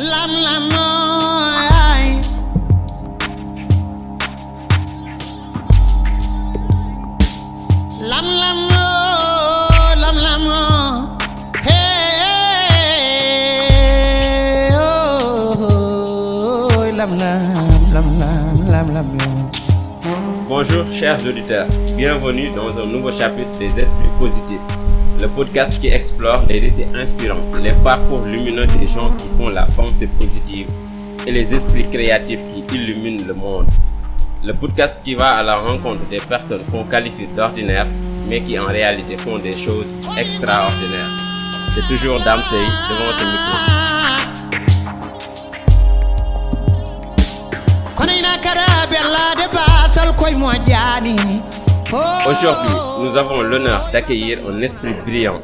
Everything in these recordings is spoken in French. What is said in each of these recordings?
Lam. Bonjour chers auditeurs, bienvenue dans un nouveau chapitre des Esprits Positifs, le podcast qui explore les récits inspirants, les parcours lumineux des gens qui font la pensée positive et les esprits créatifs qui illuminent le monde. Le podcast qui va à la rencontre des personnes qu'on qualifie d'ordinaires, mais qui en réalité font des choses extraordinaires. C'est toujours Dame Sey devant ce micro. Aujourd'hui, nous avons l'honneur d'accueillir un esprit brillant,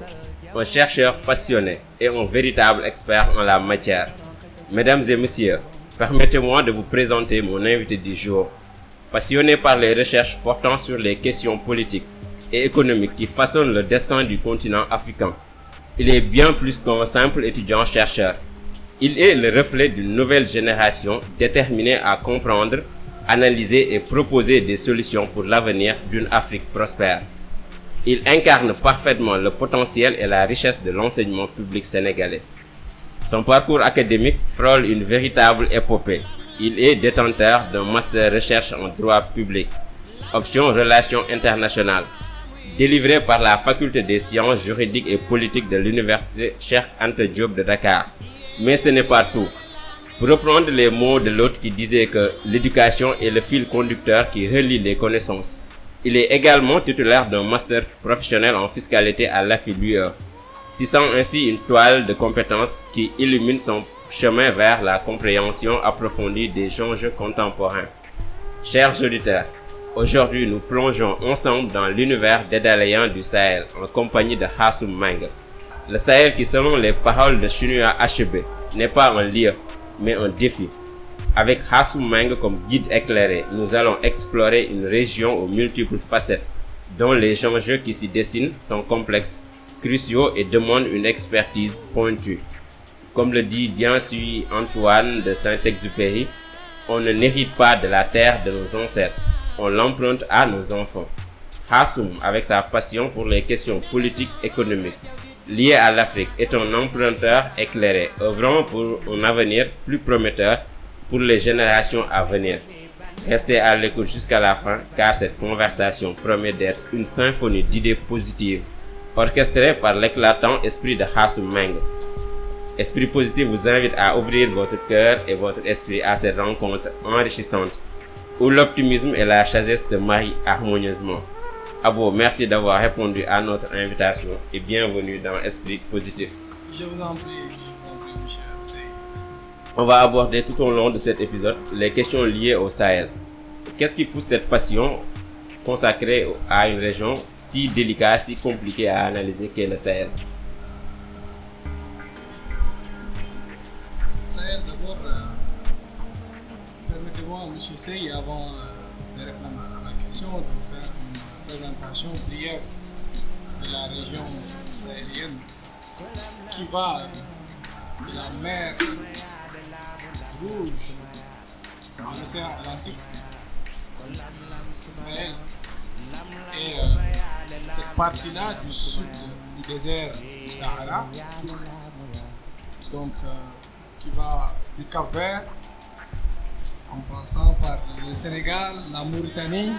un chercheur passionné et un véritable expert en la matière. Mesdames et messieurs, permettez-moi de vous présenter mon invité du jour. Passionné par les recherches portant sur les questions politiques et économiques qui façonnent le destin du continent africain, il est bien plus qu'un simple étudiant-chercheur. Il est le reflet d'une nouvelle génération déterminée à comprendre, analyser et proposer des solutions pour l'avenir d'une Afrique prospère. Il incarne parfaitement le potentiel et la richesse de l'enseignement public sénégalais. Son parcours académique frôle une véritable épopée. Il est détenteur d'un master recherche en droit public, option relations internationales, délivré par la faculté des sciences juridiques et politiques de l'université Cheikh Anta Diop de Dakar. Mais ce n'est pas tout. Pour reprendre les mots de l'autre qui disait que l'éducation est le fil conducteur qui relie les connaissances. Il est également titulaire d'un master professionnel en fiscalité à l'AFI-LUE, tissant ainsi une toile de compétences qui illumine son chemin vers la compréhension approfondie des enjeux contemporains. Chers auditeurs, aujourd'hui nous plongeons ensemble dans l'univers des Daléens du Sahel en compagnie de Hassoum Meng. Le Sahel qui selon les paroles de Chinua Achebe n'est pas un lieu, mais un défi. Avec Hassoum Meng comme guide éclairé, nous allons explorer une région aux multiples facettes, dont les enjeux qui s'y dessinent sont complexes, cruciaux et demandent une expertise pointue. Comme le dit bien sûr Antoine de Saint-Exupéry, on ne n'hérite pas de la terre de nos ancêtres, on l'emprunte à nos enfants. Hassoum, avec sa passion pour les questions politiques économiques liées à l'Afrique, est un emprunteur éclairé, œuvrant pour un avenir plus prometteur pour les générations à venir. Restez à l'écoute jusqu'à la fin, car cette conversation promet d'être une symphonie d'idées positives, orchestrée par l'éclatant esprit de Hassoum Meng. Esprit Positif vous invite à ouvrir votre cœur et votre esprit à cette rencontre enrichissante où l'optimisme et la sagesse se marient harmonieusement. Abo, merci d'avoir répondu à notre invitation et bienvenue dans Esprit Positif. Je vous en prie, je vous en prie, monsieur. On va aborder tout au long de cet épisode les questions liées au Sahel. Qu'est-ce qui pousse cette passion consacrée à une région si délicate, si compliquée à analyser qu'est le Sahel? Sahel, d'abord, euh, permettez-moi, monsieur Sey, avant euh, de répondre à la question, de vous faire une présentation brève de la région sahélienne qui va de la mer Rouge à l'océan Atlantique, Sahel, et euh, cette partie-là du sud du désert du Sahara, donc euh, qui va du Cap Vert en passant par le Sénégal, la Mauritanie,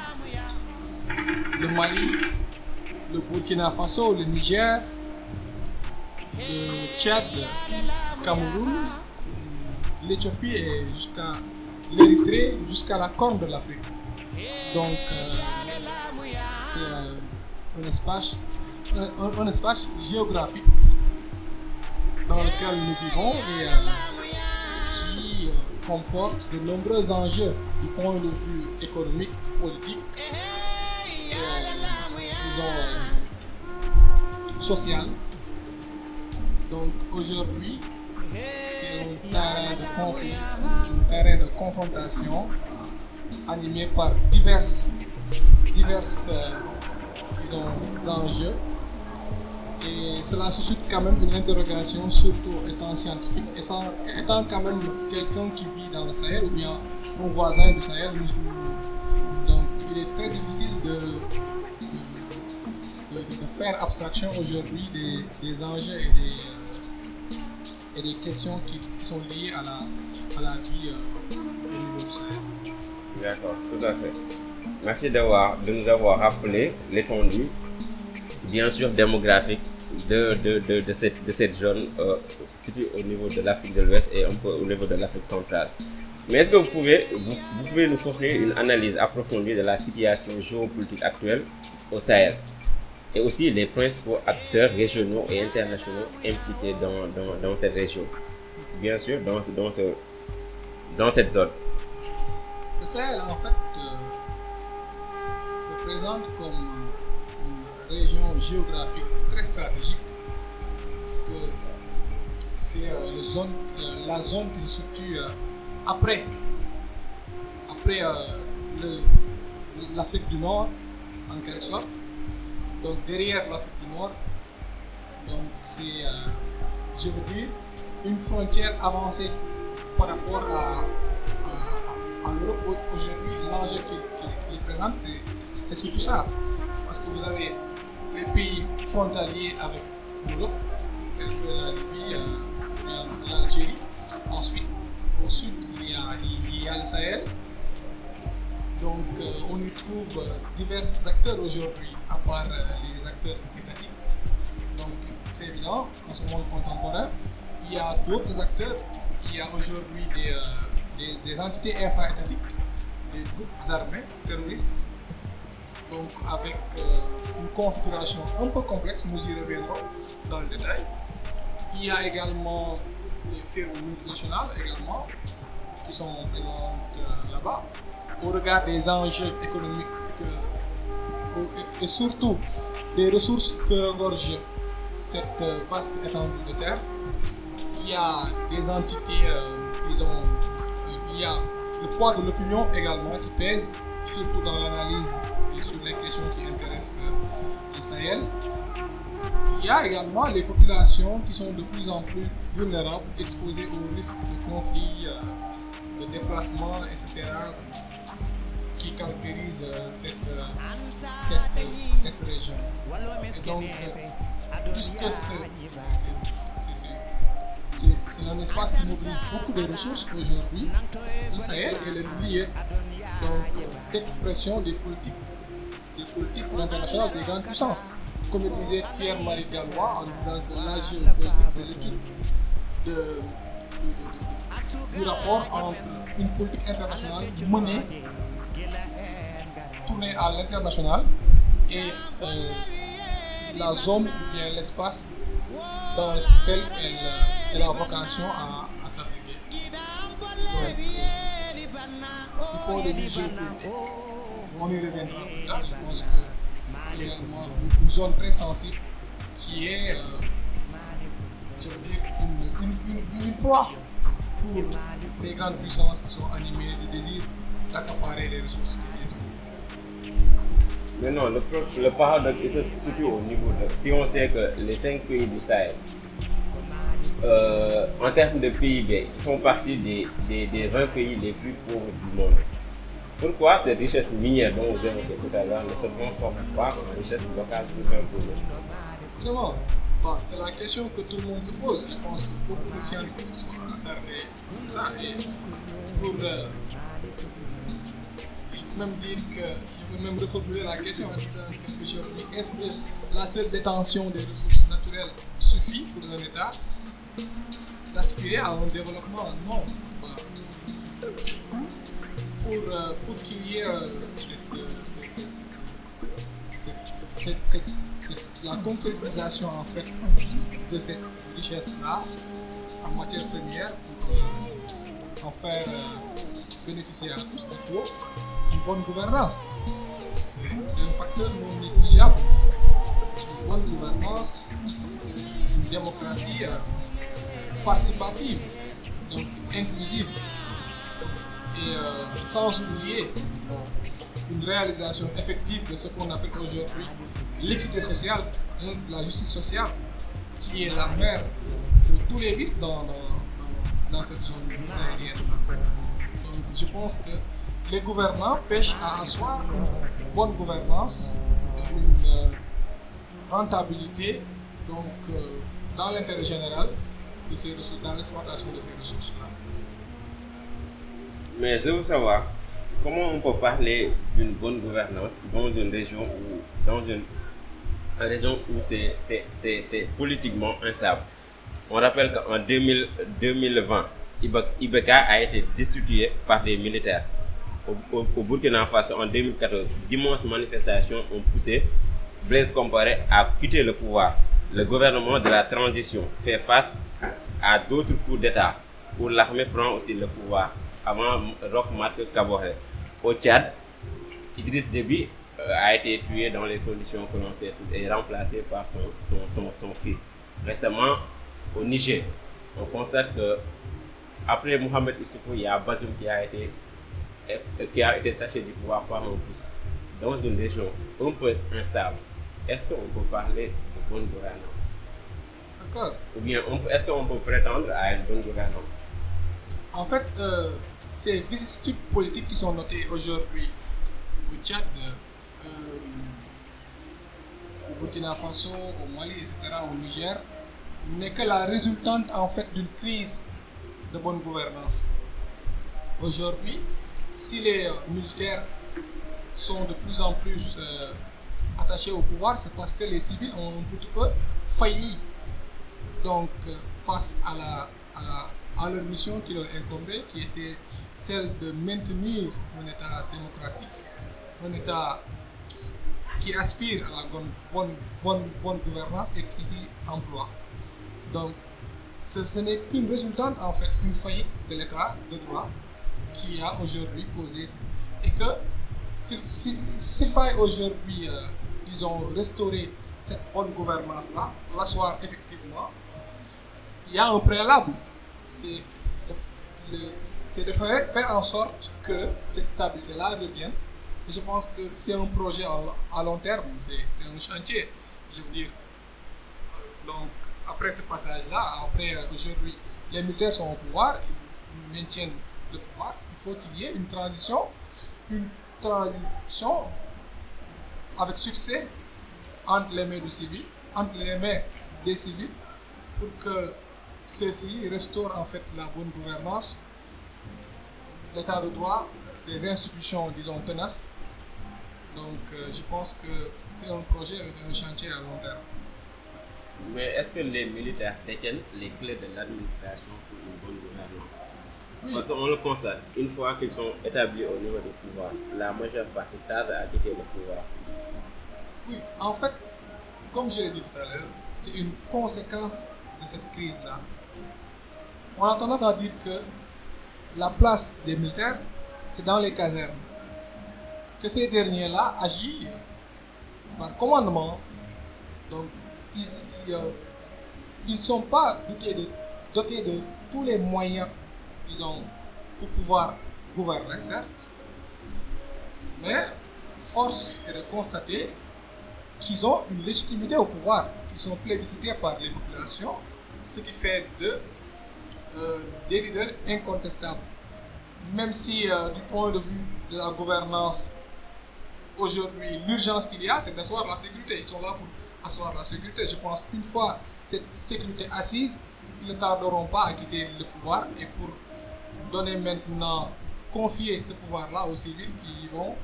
le Mali, le Burkina Faso, le Niger, le Tchad, le Cameroun, l'Éthiopie et jusqu'à l'Érythrée, jusqu'à la corne de l'Afrique. Donc, euh, c'est euh, un, espace, géographique dans lequel nous vivons et euh, qui comporte de nombreux enjeux du point de vue économique, politique disons, euh, social. Donc aujourd'hui, c'est un terrain de conflit, un terrain de confrontation animé par diverses, euh, enjeux. Et cela suscite quand même une interrogation, surtout étant scientifique, et sans- étant quand même quelqu'un qui vit dans le Sahel ou bien nos voisins du Sahel. Donc il très difficile de, de, faire abstraction aujourd'hui des, des enjeux et des, et des questions qui, sont liées à la, à la vie au niveau du Sahel. D'accord, tout à fait. Merci de nous avoir rappelé l'étendue, bien sûr démographique, de, de, de, de cette, de cette zone euh, située au niveau de l'Afrique de l'Ouest et un peu au niveau de l'Afrique centrale. Mais est-ce que vous pouvez, vous, pouvez nous fournir une analyse approfondie de la situation géopolitique actuelle au Sahel et aussi les principaux acteurs régionaux et internationaux impliqués dans, dans, dans cette région? Bien sûr, dans, dans, ce, dans cette zone. Le Sahel, en fait, euh, se présente comme une région géographique très stratégique parce que c'est euh, euh, la zone qui se situe après, après euh, l'Afrique du Nord, en quelque sorte. Donc derrière l'Afrique du Nord, donc c'est, euh, je veux dire, une frontière avancée par rapport à, l'Europe. Au- Aujourd'hui, l'enjeu qu'il présente, c'est- surtout ça. Parce que vous avez les pays frontaliers avec l'Europe, tels que la Libye, euh, la- l'Algérie. Ensuite, au sud, il y a, il y a le Sahel. Donc, euh, on y trouve euh, divers acteurs aujourd'hui, à part euh, les acteurs étatiques. Donc, c'est évident, dans ce monde contemporain, il y a d'autres acteurs. Il y a aujourd'hui des, entités infra-étatiques, des groupes armés terroristes. Donc, avec une configuration un peu complexe, nous y reviendrons dans le détail. Il y a également des firmes multinationales également qui sont présentes là-bas. Au regard des enjeux économiques et- surtout des ressources que regorge cette vaste étendue de terre, il y a des entités, euh, disons, euh, il y a le poids de l'opinion également qui pèse, surtout dans l'analyse et sur les questions qui intéressent euh, le Sahel. Il y a également les populations qui sont de plus en plus vulnérables, exposées au risque de conflits, de déplacements, etc., qui caractérisent euh, cette, euh, cette, euh, cette région. Et donc, puisque c'est- un espace qui mobilise beaucoup de ressources aujourd'hui, le Sahel est le lieu d'expression des politiques, internationales des grandes puissances. Comme le disait Pierre-Marie Gallois en disant que la géopolitique, c'est l'étude de, de- de- de- du rapport entre une politique internationale menée, tournée à l'international, et euh, la zone ou bien l'espace dans lequel elle, a vocation à, à s'appliquer. Donc, euh, du point de vue géopolitique, on y reviendra plus tard. Je pense que c'est également une zone très sensible qui est, euh, une, une, une, une pour les grandes puissances qui sont animées de désir d'accaparer les ressources qui s'y trouvent. Mais non, le, le paradoxe se situe au niveau de. Si on sait que les cinq pays du Sahel, euh, en termes de PIB, font partie des, des, des 20 pays les plus pauvres du monde. Pourquoi cette richesse minière dont vous évoquez tout à l'heure ne se transforme pas en richesse locale plus imposée bon, c'est la question que tout le monde se pose. Je pense que beaucoup de scientifiques sont attardés sur ça. Et pour. euh, je peux même dire que. Je peux même reformuler la question en disant quelque chose. Est-ce que la seule détention des ressources naturelles suffit pour un État d'aspirer à un développement? Non. Bah, pour, euh, pour qu'il y ait euh, cette- cette- la concrétisation en fait de cette richesse-là en matière première pour euh, en faire euh, bénéficier à tous. Il faut une bonne gouvernance. C'est c'est un facteur non négligeable. Une bonne gouvernance, une démocratie euh, participative, donc inclusive, et sans oublier une réalisation effective de ce qu'on appelle aujourd'hui l'équité sociale la justice sociale, qui est la mère de tous les vices dans, dans, dans cette zone saharienne. Donc je pense que les gouvernants pêchent à asseoir une bonne gouvernance, une euh, rentabilité, donc euh, dans l'intérêt général de ces ressources, dans l'exploitation de ces ressources-là. Mais je veux savoir comment on peut parler d'une bonne gouvernance dans une région où, dans une région où c'est politiquement instable? On rappelle qu'en 2020, Ibeka a été destitué par des militaires. Au, au, Burkina Faso, en 2014, d'immenses manifestations ont poussé Blaise Comparé à quitter le pouvoir. Le gouvernement de la transition fait face à d'autres coups d'État où l'armée prend aussi le pouvoir avant Roch Marc Kaboré. Au Tchad, Idriss Déby euh, a été tué dans les conditions que l'on sait et remplacé par son, son, son, son, fils. Récemment, au Niger, on constate que après Mohamed Issoufou, il y a Bazoum qui a été, qui a été saché du pouvoir par un pouce. Dans une région un peu instable, est-ce qu'on peut parler de bonne gouvernance? D'accord. Ou bien, est-ce qu'on peut prétendre à une bonne gouvernance? En fait, euh, ces vicissitudes politiques qui sont notées aujourd'hui au Tchad, euh, au Burkina Faso, au Mali, etc., au Niger, n'est que la résultante en fait d'une crise de bonne gouvernance. Aujourd'hui, si les militaires sont de plus en plus euh, attachés au pouvoir, c'est parce que les civils ont un petit peu failli donc, euh, face à, la, à, à leur mission qui leur incombait, qui était celle de maintenir un État démocratique, un État qui aspire à la bonne, bonne, bonne, gouvernance et qui s'y emploie. Donc, ce, ce n'est qu'une résultante, en fait, une faillite de l'État de droit qui a aujourd'hui causé ça. Et que s'il faille aujourd'hui, euh, disons, restaurer cette bonne gouvernance-là, l'asseoir effectivement, il y a un préalable. C'est de, de faire, faire en sorte que cette stabilité-là revienne. Je pense que c'est un projet à, à long terme, c'est un chantier. Je veux dire, donc après ce passage-là, après aujourd'hui, les militaires sont au pouvoir, ils maintiennent le pouvoir, il faut qu'il y ait une transition, une transition avec succès entre les mains du civil, entre les mains des civils, pour que ceci restaure en fait la bonne gouvernance, l'état de droit, les institutions, disons, tenaces. Donc, euh, je pense que c'est un projet, c'est un chantier à long terme. Mais est-ce que les militaires détiennent les clés de l'administration pour une bonne gouvernance? Oui. Parce qu'on le constate, une fois qu'ils sont établis au niveau du pouvoir, la majeure partie tarde à quitter le pouvoir. Oui, en fait, comme je l'ai dit tout à l'heure, c'est une conséquence de cette crise-là. On a tendance à dire que la place des militaires, c'est dans les casernes. Que ces derniers-là agissent par commandement. Donc, ils ne sont pas dotés de, tous les moyens, disons, pour pouvoir gouverner, certes. Mais force est de constater qu'ils ont une légitimité au pouvoir, qu'ils sont plébiscités par les populations, ce qui fait de euh, des leaders incontestables. Même si, euh, du point de vue de la gouvernance, aujourd'hui, l'urgence qu'il y a, c'est d'asseoir la sécurité. Ils sont là pour asseoir la sécurité. Je pense qu'une fois cette sécurité assise, ils ne tarderont pas à quitter le pouvoir et pour donner maintenant, confier ce pouvoir-là aux civils qui vont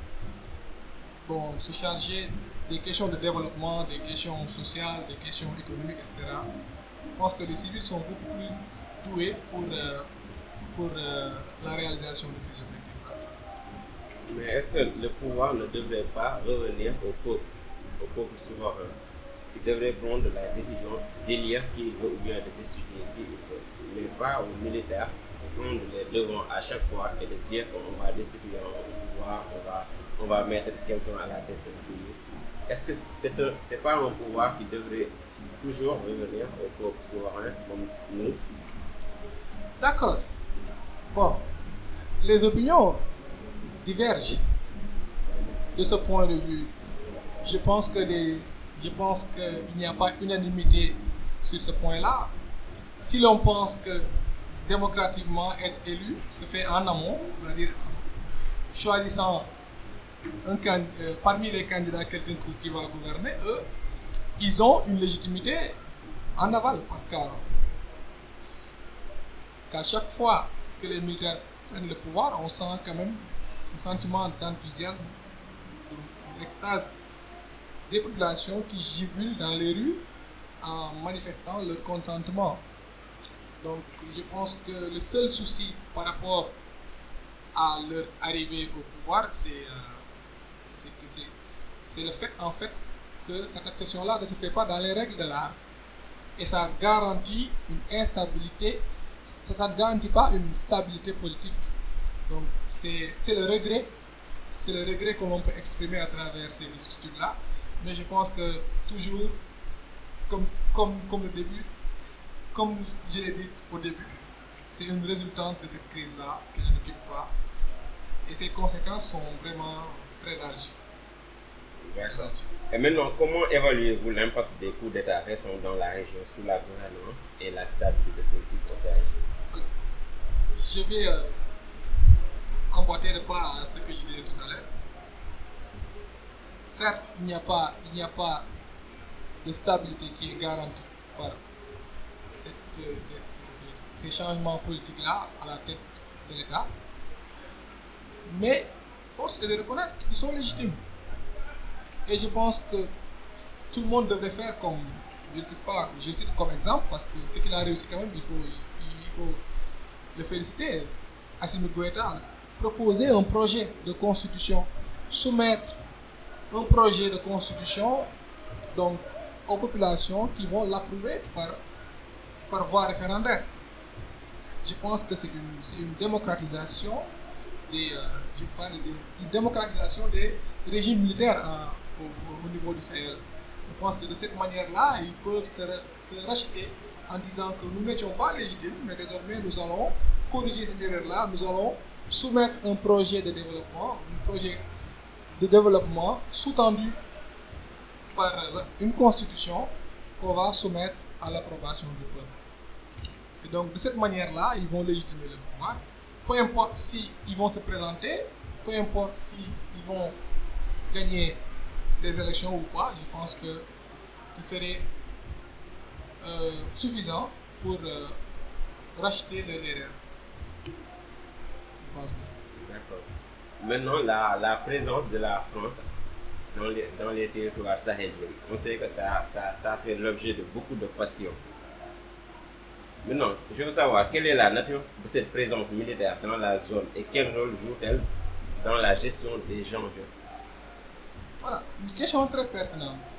bon, se charger des questions de développement, des questions sociales, des questions économiques, etc. Je pense que les civils sont beaucoup plus pour, euh, pour euh, la réalisation de ces objectifs-là. Mais est-ce que le pouvoir ne devrait pas revenir au peuple, au peuple souverain qui devrait prendre la décision d'élire qui veut ou bien de destituer qui veut, mais pas aux militaires de prendre les devants à chaque fois et de dire qu'on va destituer un pouvoir, on va, on va mettre quelqu'un à la tête du pays. Est-ce que c'est n'est pas un pouvoir qui devrait toujours revenir au peuple souverain comme nous D'accord. Bon, les opinions divergent de ce point de vue. Je pense que je pense qu'il n'y a pas unanimité sur ce point-là. Si l'on pense que démocratiquement être élu se fait en amont, c'est-à-dire choisissant un euh, parmi les candidats quelqu'un qui- va gouverner, eux, ils ont une légitimité en aval parce qu'à qu'à chaque fois que les militaires prennent le pouvoir, on sent quand même un sentiment d'enthousiasme, une extase des populations qui jubilent dans les rues en manifestant leur contentement. Donc je pense que le seul souci par rapport à leur arrivée au pouvoir, c'est euh, c'est c'est le fait en fait que cette accession-là ne se fait pas dans les règles de l'art. Et ça garantit une instabilité, ça ne garantit pas une stabilité politique. Donc c'est le regret, c'est le regret que l'on peut exprimer à travers ces études-là. Mais je pense que toujours, comme, comme, comme le début, comme je l'ai dit au début, c'est une résultante de cette crise-là que je n'occupe pas. Et ses conséquences sont vraiment très larges. Et maintenant, comment évaluez-vous l'impact des coups d'État récents dans la région sur la gouvernance et la stabilité politique au Sahel Je vais euh, emboîter le pas à ce que je disais tout à l'heure. Certes, il n'y a pas, a pas de stabilité qui est garantie par euh, ces changements politiques-là à la tête de l'État. Mais force est de reconnaître qu'ils sont légitimes. Et je pense que tout le monde devrait faire comme, je ne sais pas, je cite comme exemple, parce que ce qu'il a réussi quand même, il faut, il faut le féliciter. Assimi Goïta proposer un projet de constitution, soumettre un projet de constitution donc, aux populations qui vont l'approuver par, par voie référendaire. Je pense que c'est une, une démocratisation des, euh, je parle de- une démocratisation des régimes militaires au, au niveau du Sahel. Je pense que de cette manière-là, ils peuvent se, ra- se racheter en disant que nous n'étions pas légitimes, mais désormais nous allons corriger cette erreur-là, nous allons soumettre un projet de développement, un projet de développement sous-tendu par une constitution qu'on va soumettre à l'approbation du peuple. Et donc de cette manière-là, ils vont légitimer le pouvoir. Peu importe si ils vont se présenter, peu importe si ils vont gagner des élections ou pas, je pense que ce serait euh, suffisant pour euh, racheter leur erreur. D'accord. Maintenant, la, présence de la France dans les, territoires sahéliens, on sait que ça, ça, ça fait l'objet de beaucoup de passion. Maintenant, je veux savoir quelle est la nature de cette présence militaire dans la zone et quel rôle joue-t-elle dans la gestion des gens Voilà, une question très pertinente.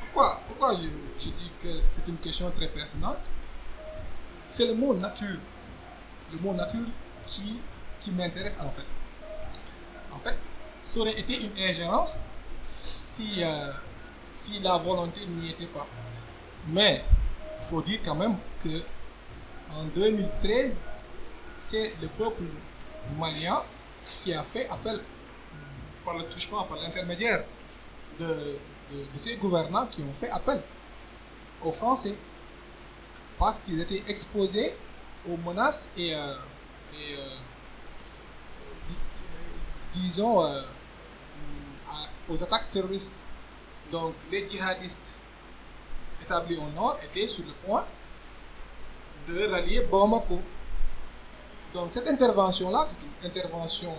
Pourquoi, pourquoi je, je dis que c'est une question très pertinente? C'est le mot nature. Le mot nature qui, qui m'intéresse en fait. En fait, ça aurait été une ingérence si, euh, si la volonté n'y était pas. Mais il faut dire quand même que en 2013, c'est le peuple malien qui a fait appel par le touchement, par l'intermédiaire de, ces gouvernants qui ont fait appel aux Français parce qu'ils étaient exposés aux menaces et, euh, euh, disons euh, à- aux attaques terroristes. Donc les djihadistes établis au nord étaient sur le point de rallier Bamako. Donc cette intervention-là, c'est une intervention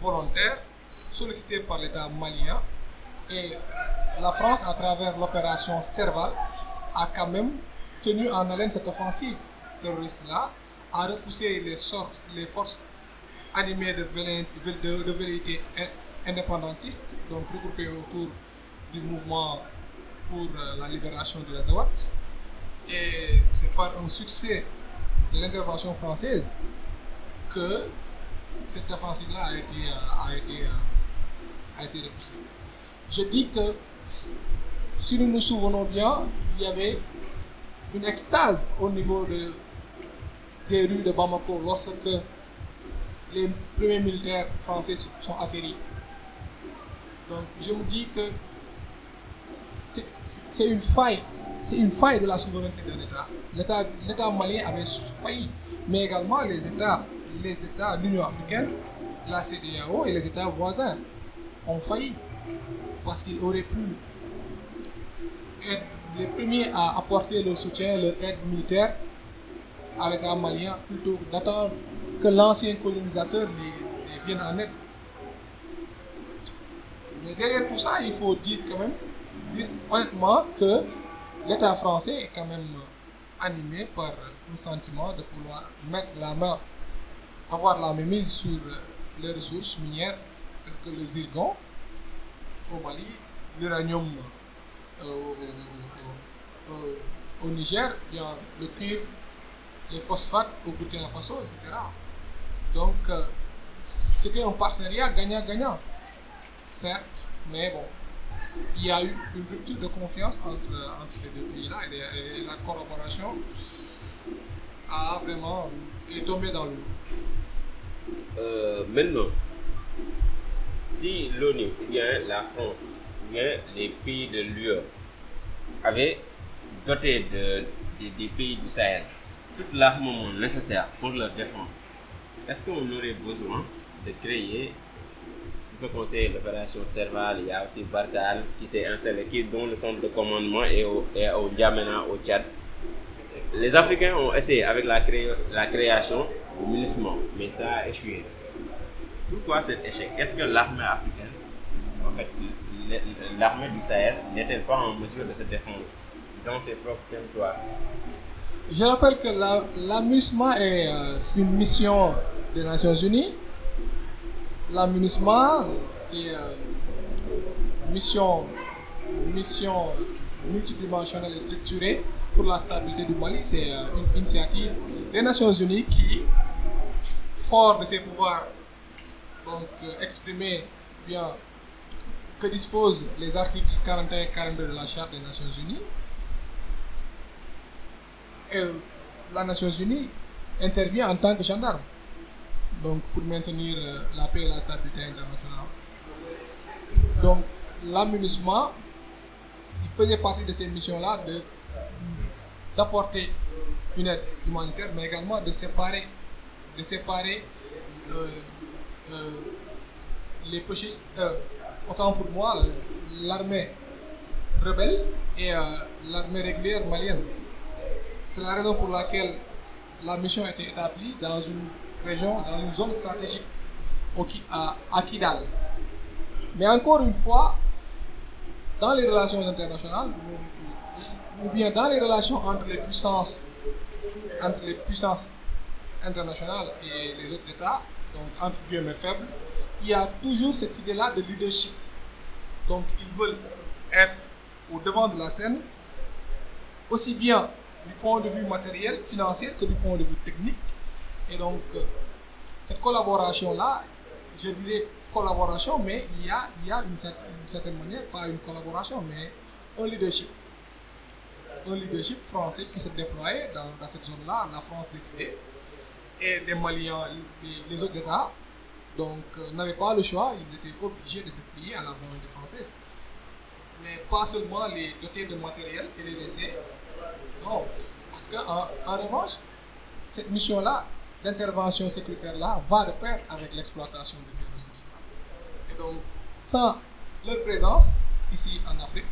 volontaire sollicitée par l'État malien et la France, à travers l'opération Serval, a quand même tenu en haleine cette offensive terroriste-là, a repoussé les, forces animées de, de, de velléités in- indépendantistes, donc regroupées autour du mouvement pour euh, la libération de l'Azawat. Et c'est par un succès de l'intervention française que cette offensive-là a été, euh, a, été, euh, a été repoussée. Je dis que si nous nous souvenons bien, il y avait une extase au niveau de, des rues de Bamako lorsque les premiers militaires français sont atterris. Donc je me dis que c'est une faille. C'est une faille de la souveraineté d'un État. L'État, malien avait failli, mais également les États, les États l'Union africaine, la CEDEAO et les États voisins ont failli parce qu'ils auraient pu être les premiers à apporter leur soutien, leur aide militaire à l'État malien plutôt que d'attendre que l'ancien colonisateur les, les vienne en aide. Mais derrière tout ça, il faut dire quand même, dire honnêtement que l'État français est quand même animé par un sentiment de pouvoir mettre la main, avoir la mainmise sur les ressources minières telles que le zircon au Mali, l'uranium euh, au, Niger, le cuivre, les phosphates au Burkina Faso, etc. Donc, euh, c'était un partenariat gagnant-gagnant, certes, mais bon, il y a eu une rupture de confiance entre, entre ces deux pays-là et, la collaboration a vraiment est tombée dans l'eau. Euh, si l'ONU, bien la France, bien les pays de l'UE avaient doté de, de- des pays du Sahel tout l'armement nécessaire pour leur défense, est-ce qu'on aurait besoin de créer ce qu'on sait l'opération Serval, il y a aussi Barkhane qui s'est installé, qui, dont le centre de commandement est au, est au au Tchad. Les Africains ont essayé avec la, cré- la création du MINUSMA, mais ça a échoué. Pourquoi cet échec? Est-ce que l'armée africaine, en fait, l'armée du Sahel, n'est-elle pas en mesure de se défendre dans ses propres territoires? Je rappelle que la, est euh, une mission des Nations Unies. La MINUSMA, c'est euh, une mission, une mission multidimensionnelle et structurée pour la stabilité du Mali. C'est euh, une initiative des Nations Unies qui, fort de ses pouvoirs donc, euh, exprimés, bien, que disposent les articles 41 et 42 de la Charte des Nations Unies, et la Nations Unies intervient en tant que gendarme, donc pour maintenir euh, la paix et la stabilité internationale. Donc, l'aménagement, il faisait partie de ces missions-là d'apporter une aide humanitaire, mais également de séparer, de séparer euh, euh, les putschistes, euh, autant pour moi, euh, l'armée rebelle et euh, l'armée régulière malienne. C'est la raison pour laquelle la mission a été établie dans une région, dans une zone stratégique à, Kidal. Mais encore une fois, dans les relations internationales, ou bien dans les relations entre les puissances, entre les puissances internationales et les autres États, donc entre guillemets faibles, il y a toujours cette idée-là de leadership. Donc ils veulent être au devant de la scène, aussi bien du point de vue matériel, financier, que du point de vue technique. Et donc, euh, cette collaboration-là, je dirais collaboration, mais il y a, il y a une, certaine, manière, pas une collaboration, mais un leadership. Un leadership français qui se déployait dans, cette zone-là, la France décidait, et les Maliens, les, autres États, donc euh, n'avaient pas le choix, ils étaient obligés de se plier à la volonté française. Mais pas seulement les doter de matériel et les laisser non, parce qu'en en revanche, cette mission-là, d'intervention sécuritaire-là, va de pair avec l'exploitation de ces ressources-là. Et donc, sans leur présence ici en Afrique,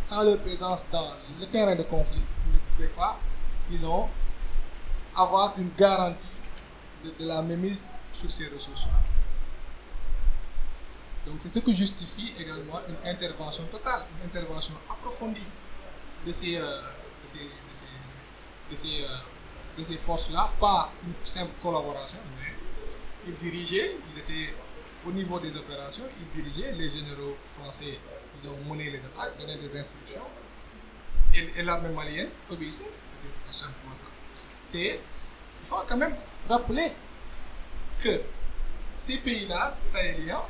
sans leur présence dans le terrain de conflit, ils ne pouvaient pas, disons, avoir une garantie de, la mainmise sur ces ressources-là. Donc, c'est ce qui justifie également une intervention totale, une intervention approfondie de ces, euh, de ces, de ces, ces, euh, ces forces-là, pas une simple collaboration, mais ils dirigeaient, ils étaient au niveau des opérations, ils dirigeaient, les généraux français, ils ont mené les attaques, donné des instructions, et, et l'armée malienne obéissait, c'était simplement ça. C'est, il faut quand même rappeler que ces pays-là, sahéliens,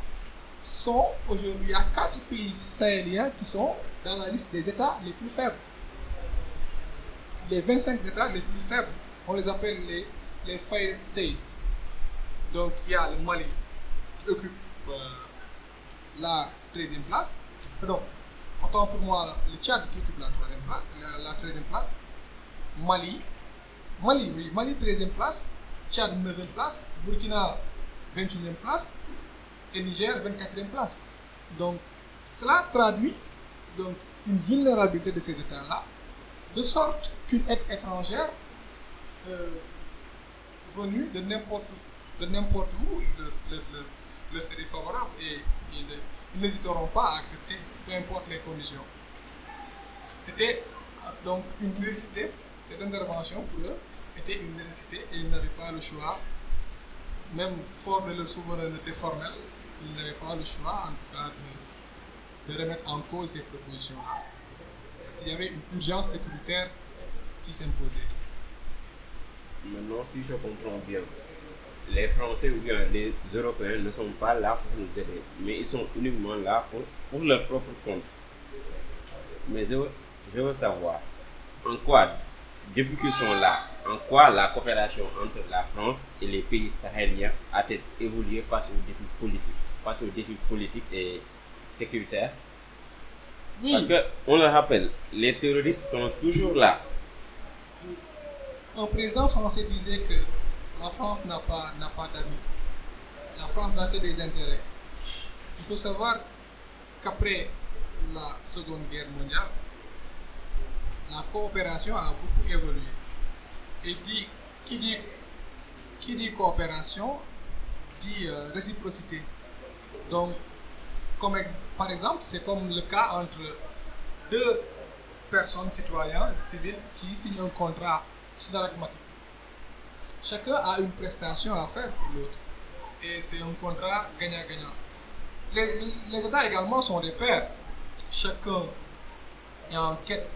sont aujourd'hui, a quatre pays sahéliens qui sont dans la liste des États les plus faibles. Les 25 États les plus faibles, on les appelle les, les failed states. Donc il y a le Mali qui occupe euh, la 13e place. Pardon, autant pour moi le Tchad qui occupe la place, la, la 13e place, Mali, Mali, oui, Mali 13e place, Tchad 9e place, Burkina 21e place et Niger 24e place. Donc cela traduit donc une vulnérabilité de ces États-là, de sorte qu'une aide étrangère euh, venue de n'importe de n'importe où leur, leur serait favorable et ils, ils n'hésiteront pas à accepter, peu importe les conditions. C'était euh, donc une nécessité, cette intervention pour eux une nécessité et ils n'avaient pas le choix, même fort de leur souveraineté formelle, ils n'avaient pas le choix en tout cas de, remettre en cause ces propositions-là. Parce qu'il y avait une urgence sécuritaire qui s'imposait. Maintenant, si je comprends bien, les Français ou bien les Européens ne sont pas là pour nous aider, mais ils sont uniquement là pour, pour leur propre compte. Mais je veux savoir, en quoi, depuis qu'ils sont là, en quoi la coopération entre la France et les pays sahéliens a-t-elle évolué face aux défis politiques, face aux défis politiques et sécuritaires? Oui, Parce que, on le rappelle, les terroristes sont toujours là. un président français disait que la France n'a pas, n'a pas d'amis. La France n'a que des intérêts. Il faut savoir qu'après la Seconde Guerre mondiale, la coopération a beaucoup évolué. Et dit, qui, dit, qui dit coopération dit euh, réciprocité. Donc, par exemple, c'est comme le cas entre deux personnes, citoyens, civils, qui signent un contrat synalagmatique. Chacun a une prestation à faire pour l'autre. Et c'est un contrat gagnant-gagnant. Les, les États également sont des pairs. Chacun est en quête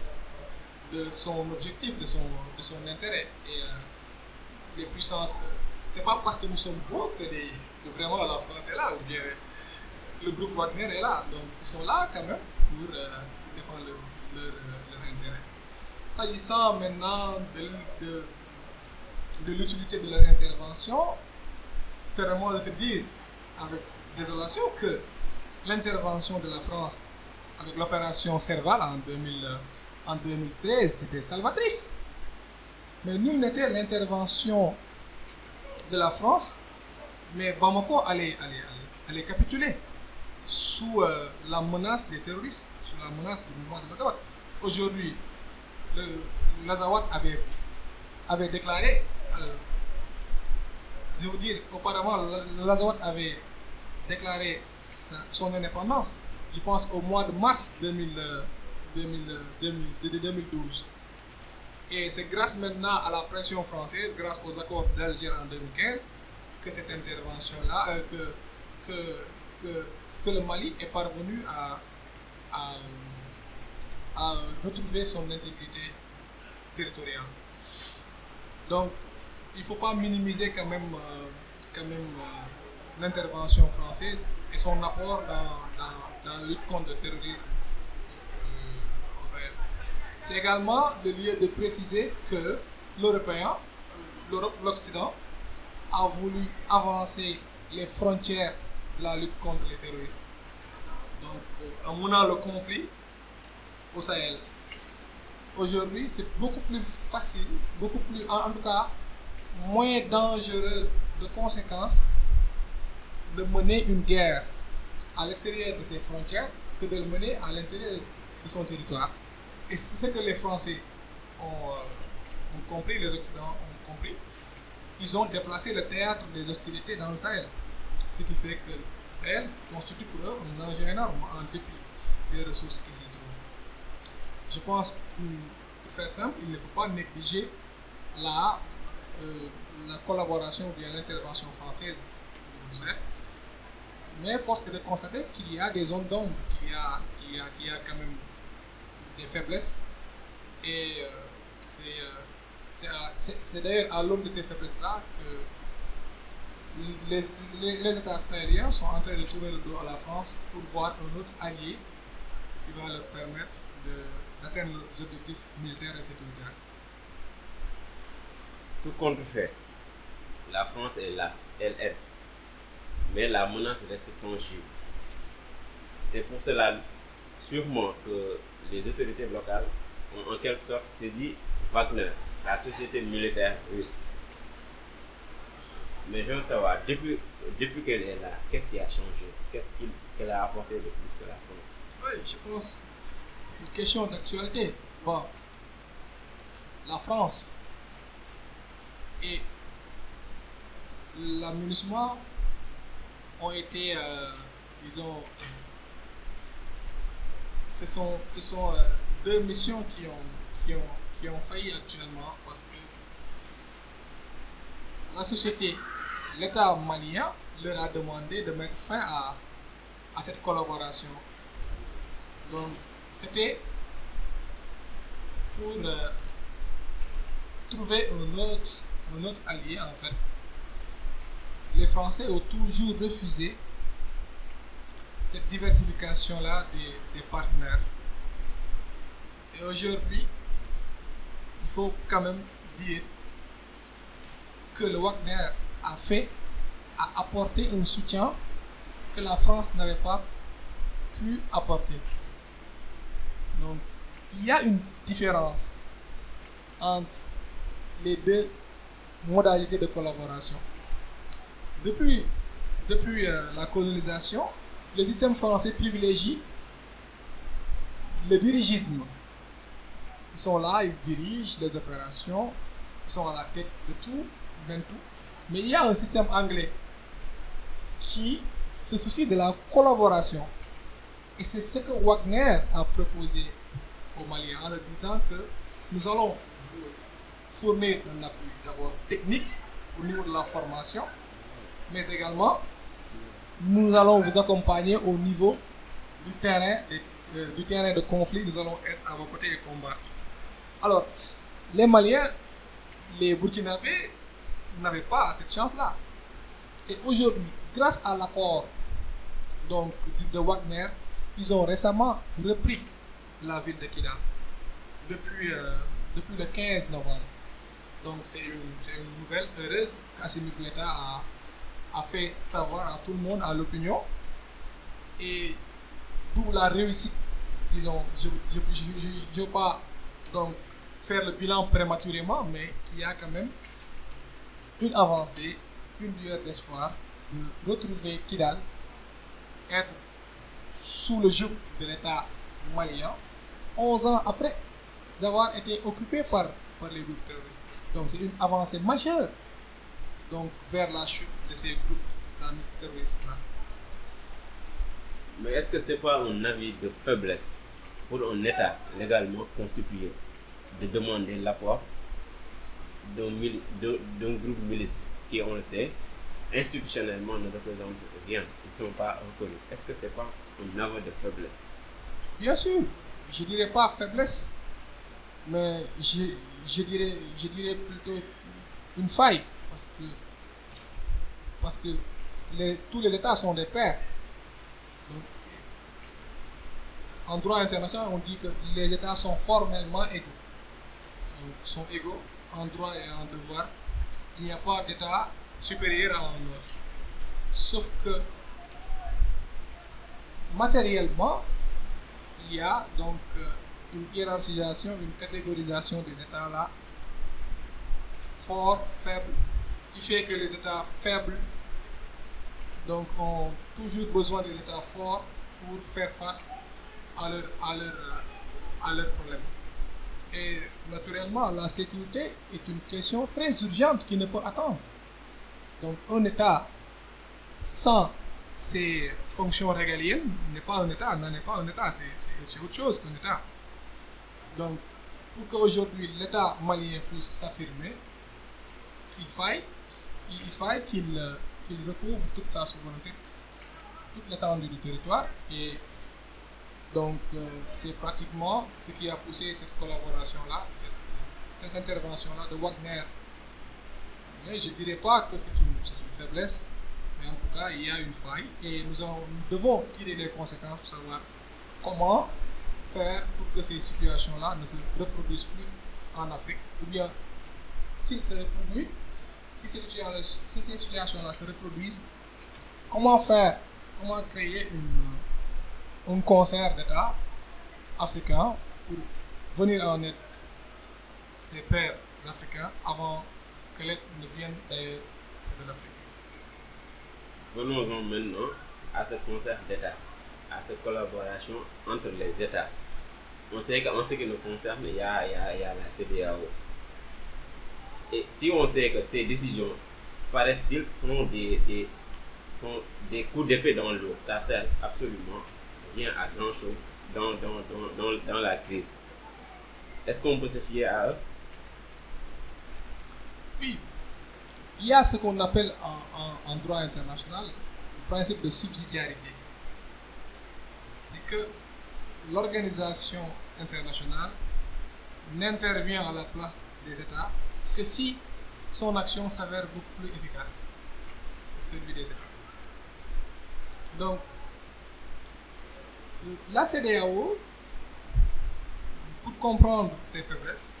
de son objectif, de son, de son intérêt. Et euh, les puissances, euh, c'est pas parce que nous sommes beaux que, les- vraiment la France est là, ou bien le groupe Wagner est là. Donc ils sont là quand même pour euh, défendre leur, leur, euh, leur intérêt. S'agissant maintenant de, de, l'utilité de leur intervention, permets-moi de te dire avec désolation que l'intervention de la France avec l'opération Serval en, 2000, euh, en 2013, c'était salvatrice. Mais nous n'était l'intervention de la France, mais Bamako allait, capituler sous euh, la menace des terroristes, sous la menace du mouvement de l'Azawad. Aujourd'hui, l'Azawad avait, avait déclaré, euh, je veux dire, auparavant, l'Azawad avait déclaré son indépendance, je pense au mois de mars 2000, euh, 2000, euh, 2000, de- de 2012. Et c'est grâce maintenant à la pression française, grâce aux accords d'Alger en 2015, que cette intervention-là, euh, que, que, que, le Mali est parvenu à, à, à retrouver son intégrité territoriale. Donc, il ne faut pas minimiser quand même, euh, même euh, l'intervention française et son apport dans, la lutte contre le terrorisme. C'est également le lieu de préciser que l'Européen, euh, l'Europe, l'Occident, a voulu avancer les frontières de la lutte contre les terroristes. Donc, euh, en menant le conflit au Sahel. Aujourd'hui, c'est beaucoup plus facile, beaucoup plus, en, tout cas, moins dangereux de conséquences de mener une guerre à l'extérieur de ses frontières que de le mener à l'intérieur de son territoire. Et c'est ce que les Français ont, euh, ont compris, les Occidentaux ont compris. Ils ont déplacé le théâtre des hostilités dans le Sahel. Ce qui fait que le Sahel constitue pour eux un danger énorme en dépit des ressources qui s'y trouvent. Je pense, pour faire simple, il ne faut pas négliger la, euh, la collaboration ou bien l'intervention française Sahel. Mais force est de constater qu'il y a des zones d'ombre, qu'il y qu'il y, qu'il y a quand même des faiblesses. Et euh, c'est euh, d'ailleurs à l'aune de ces faiblesses-là que les, les, les États sahéliens sont en train de tourner le dos à la France pour voir un autre allié qui va leur permettre d'atteindre leurs objectifs militaires et sécuritaires. Tout compte fait, la France est là, elle aide. Mais la menace reste tangible. C'est pour cela sûrement que les autorités locales ont en quelque sorte saisi Wagner, la société militaire russe. Mais je veux savoir, depuis, depuis qu'elle est là, qu'est-ce qui a changé? Qu'est-ce qu'elle a apporté de plus que la France? Oui, je pense c'est une question d'actualité. Bon, la France et l'aménagement ont été, euh, disons, ce sont, ce sont euh, deux missions qui ont, qui, ont, qui ont failli actuellement parce que la société, l'État malien leur a demandé de mettre fin à, à cette collaboration. Donc, c'était pour euh, trouver un autre, un autre allié, en fait. Les Français ont toujours refusé cette diversification-là des, des partenaires. Et aujourd'hui, il faut quand même dire que le Wagner a fait, a apporté un soutien que la France n'avait pas pu apporter. Donc, il y a une différence entre les deux modalités de collaboration. Depuis, depuis euh, la colonisation, le système français privilégie le dirigisme. Ils sont là, ils dirigent les opérations, ils sont à la tête de tout, même tout. Mais il y a un système anglais qui se soucie de la collaboration. Et c'est ce que Wagner a proposé aux Maliens en leur disant que nous allons vous fournir un appui d'abord technique au niveau de la formation, mais également nous allons vous accompagner au niveau du terrain, des- euh, du terrain de conflit. Nous allons être à vos côtés et combattre. Alors, les Maliens, les Burkinabés n'avaient pas cette chance-là. Et aujourd'hui, grâce à l'apport de Wagner, ils ont récemment repris la ville de Kidal depuis, euh, depuis le 15 novembre. Donc c'est une, une nouvelle heureuse qu'Assimi Goïta a, a fait savoir à tout le monde, à l'opinion. Et d'où la réussite, disons, je ne veux pas donc faire le bilan prématurément, mais il y a quand même une avancée, une lueur d'espoir de retrouver Kidal, être sous le joug de l'État malien, 11 ans après d'avoir été occupé par, par les groupes terroristes. Donc c'est une avancée majeure donc, vers la chute de ces groupes islamistes terroristes. -là. Mais est-ce que c'est pas un avis de faiblesse pour un État légalement constitué de demander l'apport d'un groupe milice qui, on le sait, institutionnellement ne représente rien, ils ne sont pas reconnus? Est-ce que c'est pas un aveu de faiblesse? Bien sûr, je dirais pas faiblesse, mais je, je, dirais, je dirais plutôt une faille, parce que, parce que tous les États sont des pairs. Donc, en droit international, on dit que les États sont formellement égaux. Donc, sont égaux en droit et en devoir. Il n'y a pas d'État supérieur à un autre. Sauf que matériellement, il y a donc euh, une hiérarchisation, une catégorisation des États là, forts, faibles, qui fait que les États faibles donc, ont toujours besoin des États forts pour faire face à leurs à à problèmes. Et naturellement, la sécurité est une question très urgente qui ne peut attendre. Donc, un État sans ses fonctions régaliennes n'est pas un État, n'en est pas un État, c'est autre chose qu'un État. Donc, pour qu'aujourd'hui l'État malien puisse s'affirmer, qu'il faille, il faille qu'il euh, qu'il recouvre toute sa souveraineté, toute l'étendue du territoire. Et donc, euh, c'est pratiquement ce qui a poussé cette collaboration-là, cette, intervention-là de Wagner. Mais je ne dirais pas que c'est une, faiblesse, mais en tout cas, il y a une faille et nous, nous devons tirer les conséquences pour savoir comment faire pour que ces situations-là ne se reproduisent plus en Afrique. Ou bien, s'ils se reproduisent, si ces situations-là se reproduisent, comment faire, comment créer une, un concert d'État africains pour venir en aide ses pères africains avant que l'aide ne vienne d'ailleurs de l'Afrique? Venons-en maintenant à ce concert d'État, à cette collaboration entre les États. On sait qu'en ce qui nous concerne, il y a- il y a la CDAO. Et si on sait que ces décisions, paraissent-ils, sont des, des, sont des coups d'épée dans l'eau, ça sert absolument rien à grand-chose dans, dans, dans, dans, la crise. Est-ce qu'on peut se fier à eux? Oui, il y a ce qu'on appelle en- en droit international le principe de subsidiarité. C'est que l'organisation internationale n'intervient à la place des États que si son action s'avère beaucoup plus efficace que celui des États. Donc, la CDAO, pour comprendre ses faiblesses,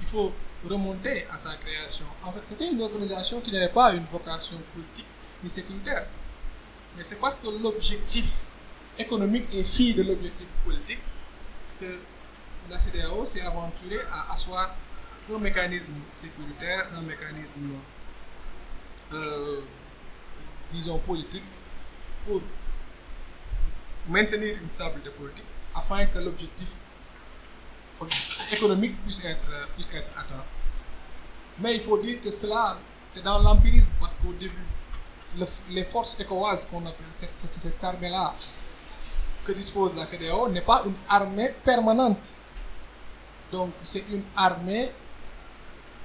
il faut remonter à sa création. En fait, c'était une organisation qui n'avait pas une vocation politique ni sécuritaire. Mais c'est parce que l'objectif économique est fille de l'objectif politique que la CDAO s'est aventurée à asseoir un mécanisme sécuritaire, un mécanisme, euh, disons, politique pour maintenir une stabilité politique afin que l'objectif économique puisse être, puisse être atteint. Mais il faut dire que cela, c'est dans l'empirisme, parce qu'au début, le- les forces ECOWAS, qu'on appelle cette, cette- cette armée-là, que dispose la CDAO, n'est pas une armée permanente. Donc, c'est une armée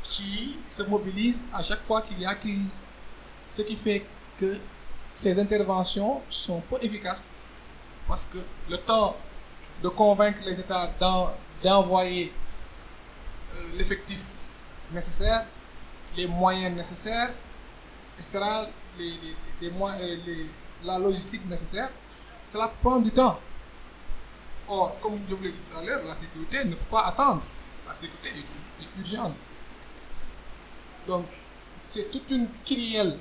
qui se mobilise à chaque fois qu'il y a crise. Ce qui fait que ces interventions sont peu efficaces parce que le temps de convaincre les États d'en- d'envoyer euh, l'effectif nécessaire, les moyens nécessaires, etc., euh, la logistique nécessaire, cela prend du temps. Or, comme je vous l'ai dit tout à l'heure, la sécurité ne peut pas attendre. La sécurité est urgente. Donc, c'est toute une kyrielle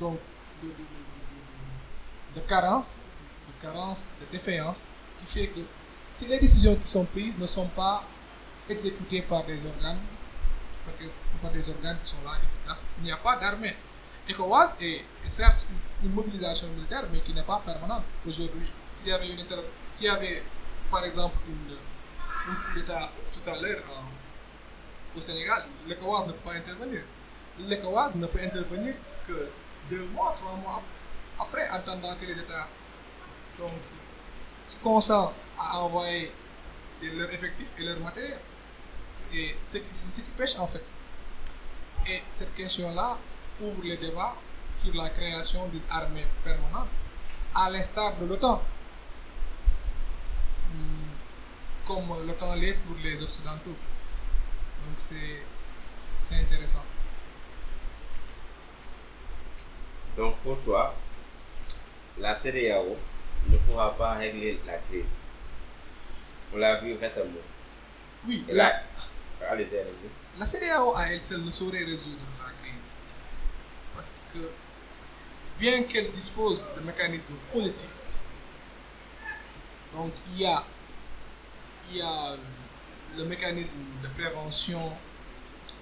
donc, de, de, de, de- carence, de carence, de défaillance, qui fait que si les décisions qui sont prises ne sont pas exécutées par des organes, par des, organes qui sont là efficaces, il n'y a pas d'armée. ECOWAS est, certes une, mobilisation militaire, mais qui n'est pas permanente. Aujourd'hui, s'il y avait, avait par exemple une, un coup d'État tout à l'heure en- au Sénégal, l'ECOWAS ne peut pas intervenir. L'ECOWAS ne peut intervenir que deux mois, trois mois après, en attendant que les États donc, se consentent à envoyer leurs effectifs et leur matériel. Et c'est c'est ce qui pêche en fait. Et cette question-là ouvre le débat sur la création d'une armée permanente, à l'instar de l'OTAN. Hmm, Comme l'OTAN l'est pour les Occidentaux. Donc c'est intéressant. Donc pour toi, la CDAO ne pourra pas régler la crise. On l'a vu récemment. Oui, la, allez-y. la CEDEAO à elle seule ne saurait résoudre la crise. Parce que bien qu'elle dispose de mécanismes politiques, donc il y a, il y a le mécanisme de prévention,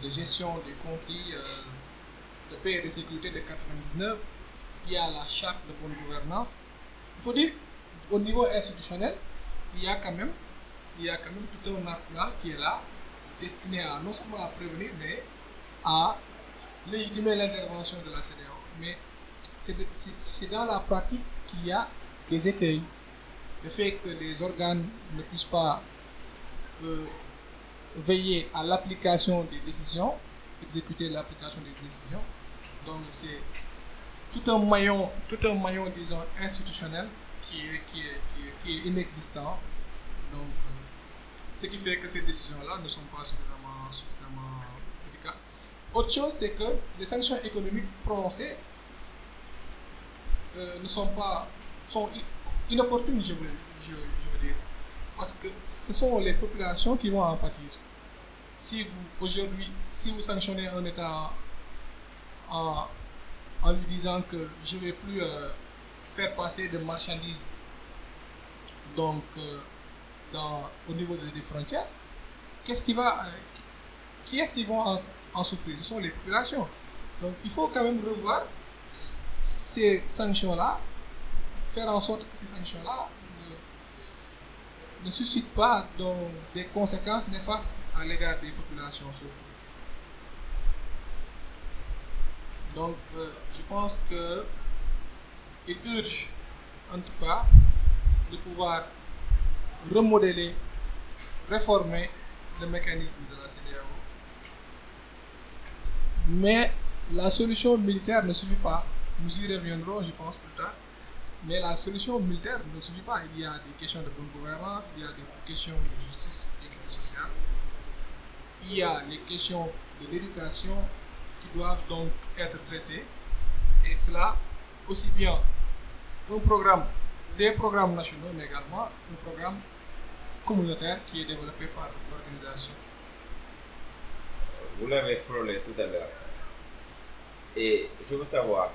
de gestion des conflits, euh, de paix et de sécurité de 99, il y a la charte de bonne gouvernance. Il faut dire, au niveau institutionnel, il y a quand même, il y a quand même tout un arsenal qui est là, destiné à non seulement à prévenir, mais à légitimer l'intervention de la CDAO. Mais c'est dans la pratique qu'il y a des écueils. Le fait que les organes ne puissent pas euh, veiller à l'application des décisions, exécuter l'application des décisions. Donc c'est tout un maillon, tout un maillon, disons, institutionnel qui est, qui est, qui est, inexistant. Donc, euh, ce qui fait que ces décisions-là ne sont pas suffisamment, suffisamment efficaces. Autre chose, c'est que les sanctions économiques prononcées euh, ne sont pas sont inopportunes, je veux, je veux dire. Parce que ce sont les populations qui vont en pâtir. Si vous, aujourd'hui, si vous sanctionnez un État en, lui disant que je ne vais plus euh, faire passer de marchandises donc, euh, au niveau des, frontières, qu'est-ce qui va, euh, est-ce qui vont en souffrir? Ce sont les populations. Donc il faut quand même revoir ces sanctions-là, faire en sorte que ces sanctions-là ne, suscitent pas donc, des conséquences néfastes à l'égard des populations surtout. Donc euh, je pense que il urge en tout cas de pouvoir remodeler, réformer le mécanisme de la CEDEAO. Mais la solution militaire ne suffit pas. Nous y reviendrons, je pense, plus tard. Mais la solution militaire ne suffit pas. Il y a des questions de bonne gouvernance, il y a des questions de justice, d'équité sociale. Il y a les questions de l'éducation qui doivent donc être traitées. Et cela, aussi bien un programme, des programmes nationaux, mais également un programme communautaire qui est développé par l'organisation. Vous l'avez frôlé tout à l'heure. Et je veux savoir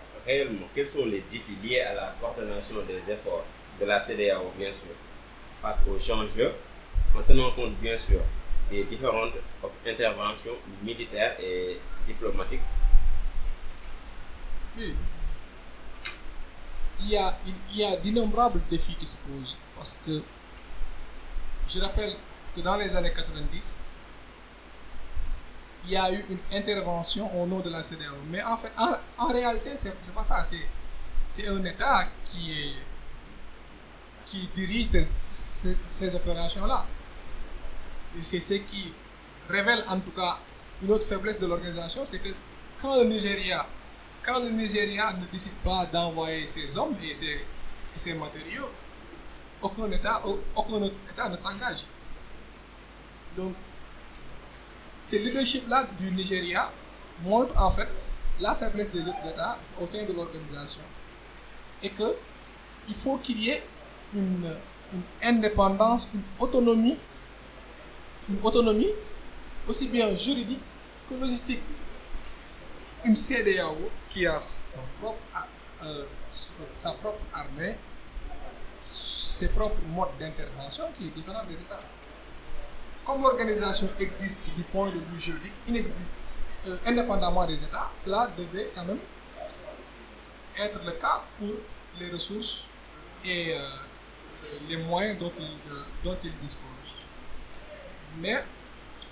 quels sont les défis liés à la coordination des efforts de la CEDEAO, bien sûr, face aux changements, en tenant compte, bien sûr, des différentes interventions militaires et diplomatiques? Oui. Il y a, il y a d'innombrables défis qui se posent parce que je rappelle que dans les années 90, il y a eu une intervention au nom de la CEDEAO. Mais en fait, en, en réalité, c'est pas ça. C'est un État qui dirige ces, ces, opérations-là. C'est ce qui révèle en tout cas une autre faiblesse de l'organisation, c'est que quand le Nigeria, quand le Nigeria ne décide pas d'envoyer ses hommes et ses, matériaux, aucun État, aucun État ne s'engage. Donc, ce leadership-là du Nigeria montre en fait la faiblesse des autres États au sein de l'organisation. Et que il faut qu'il y ait une, indépendance, une autonomie, une autonomie aussi bien juridique que logistique. Une CEDEAO qui a propre, euh, sa propre armée, ses propres modes d'intervention qui est différent des États. Comme l'organisation existe du point de vue juridique, euh, indépendamment des États, cela devrait quand même être le cas pour les ressources et euh, les moyens dont ils, euh, dont ils disposent. Mais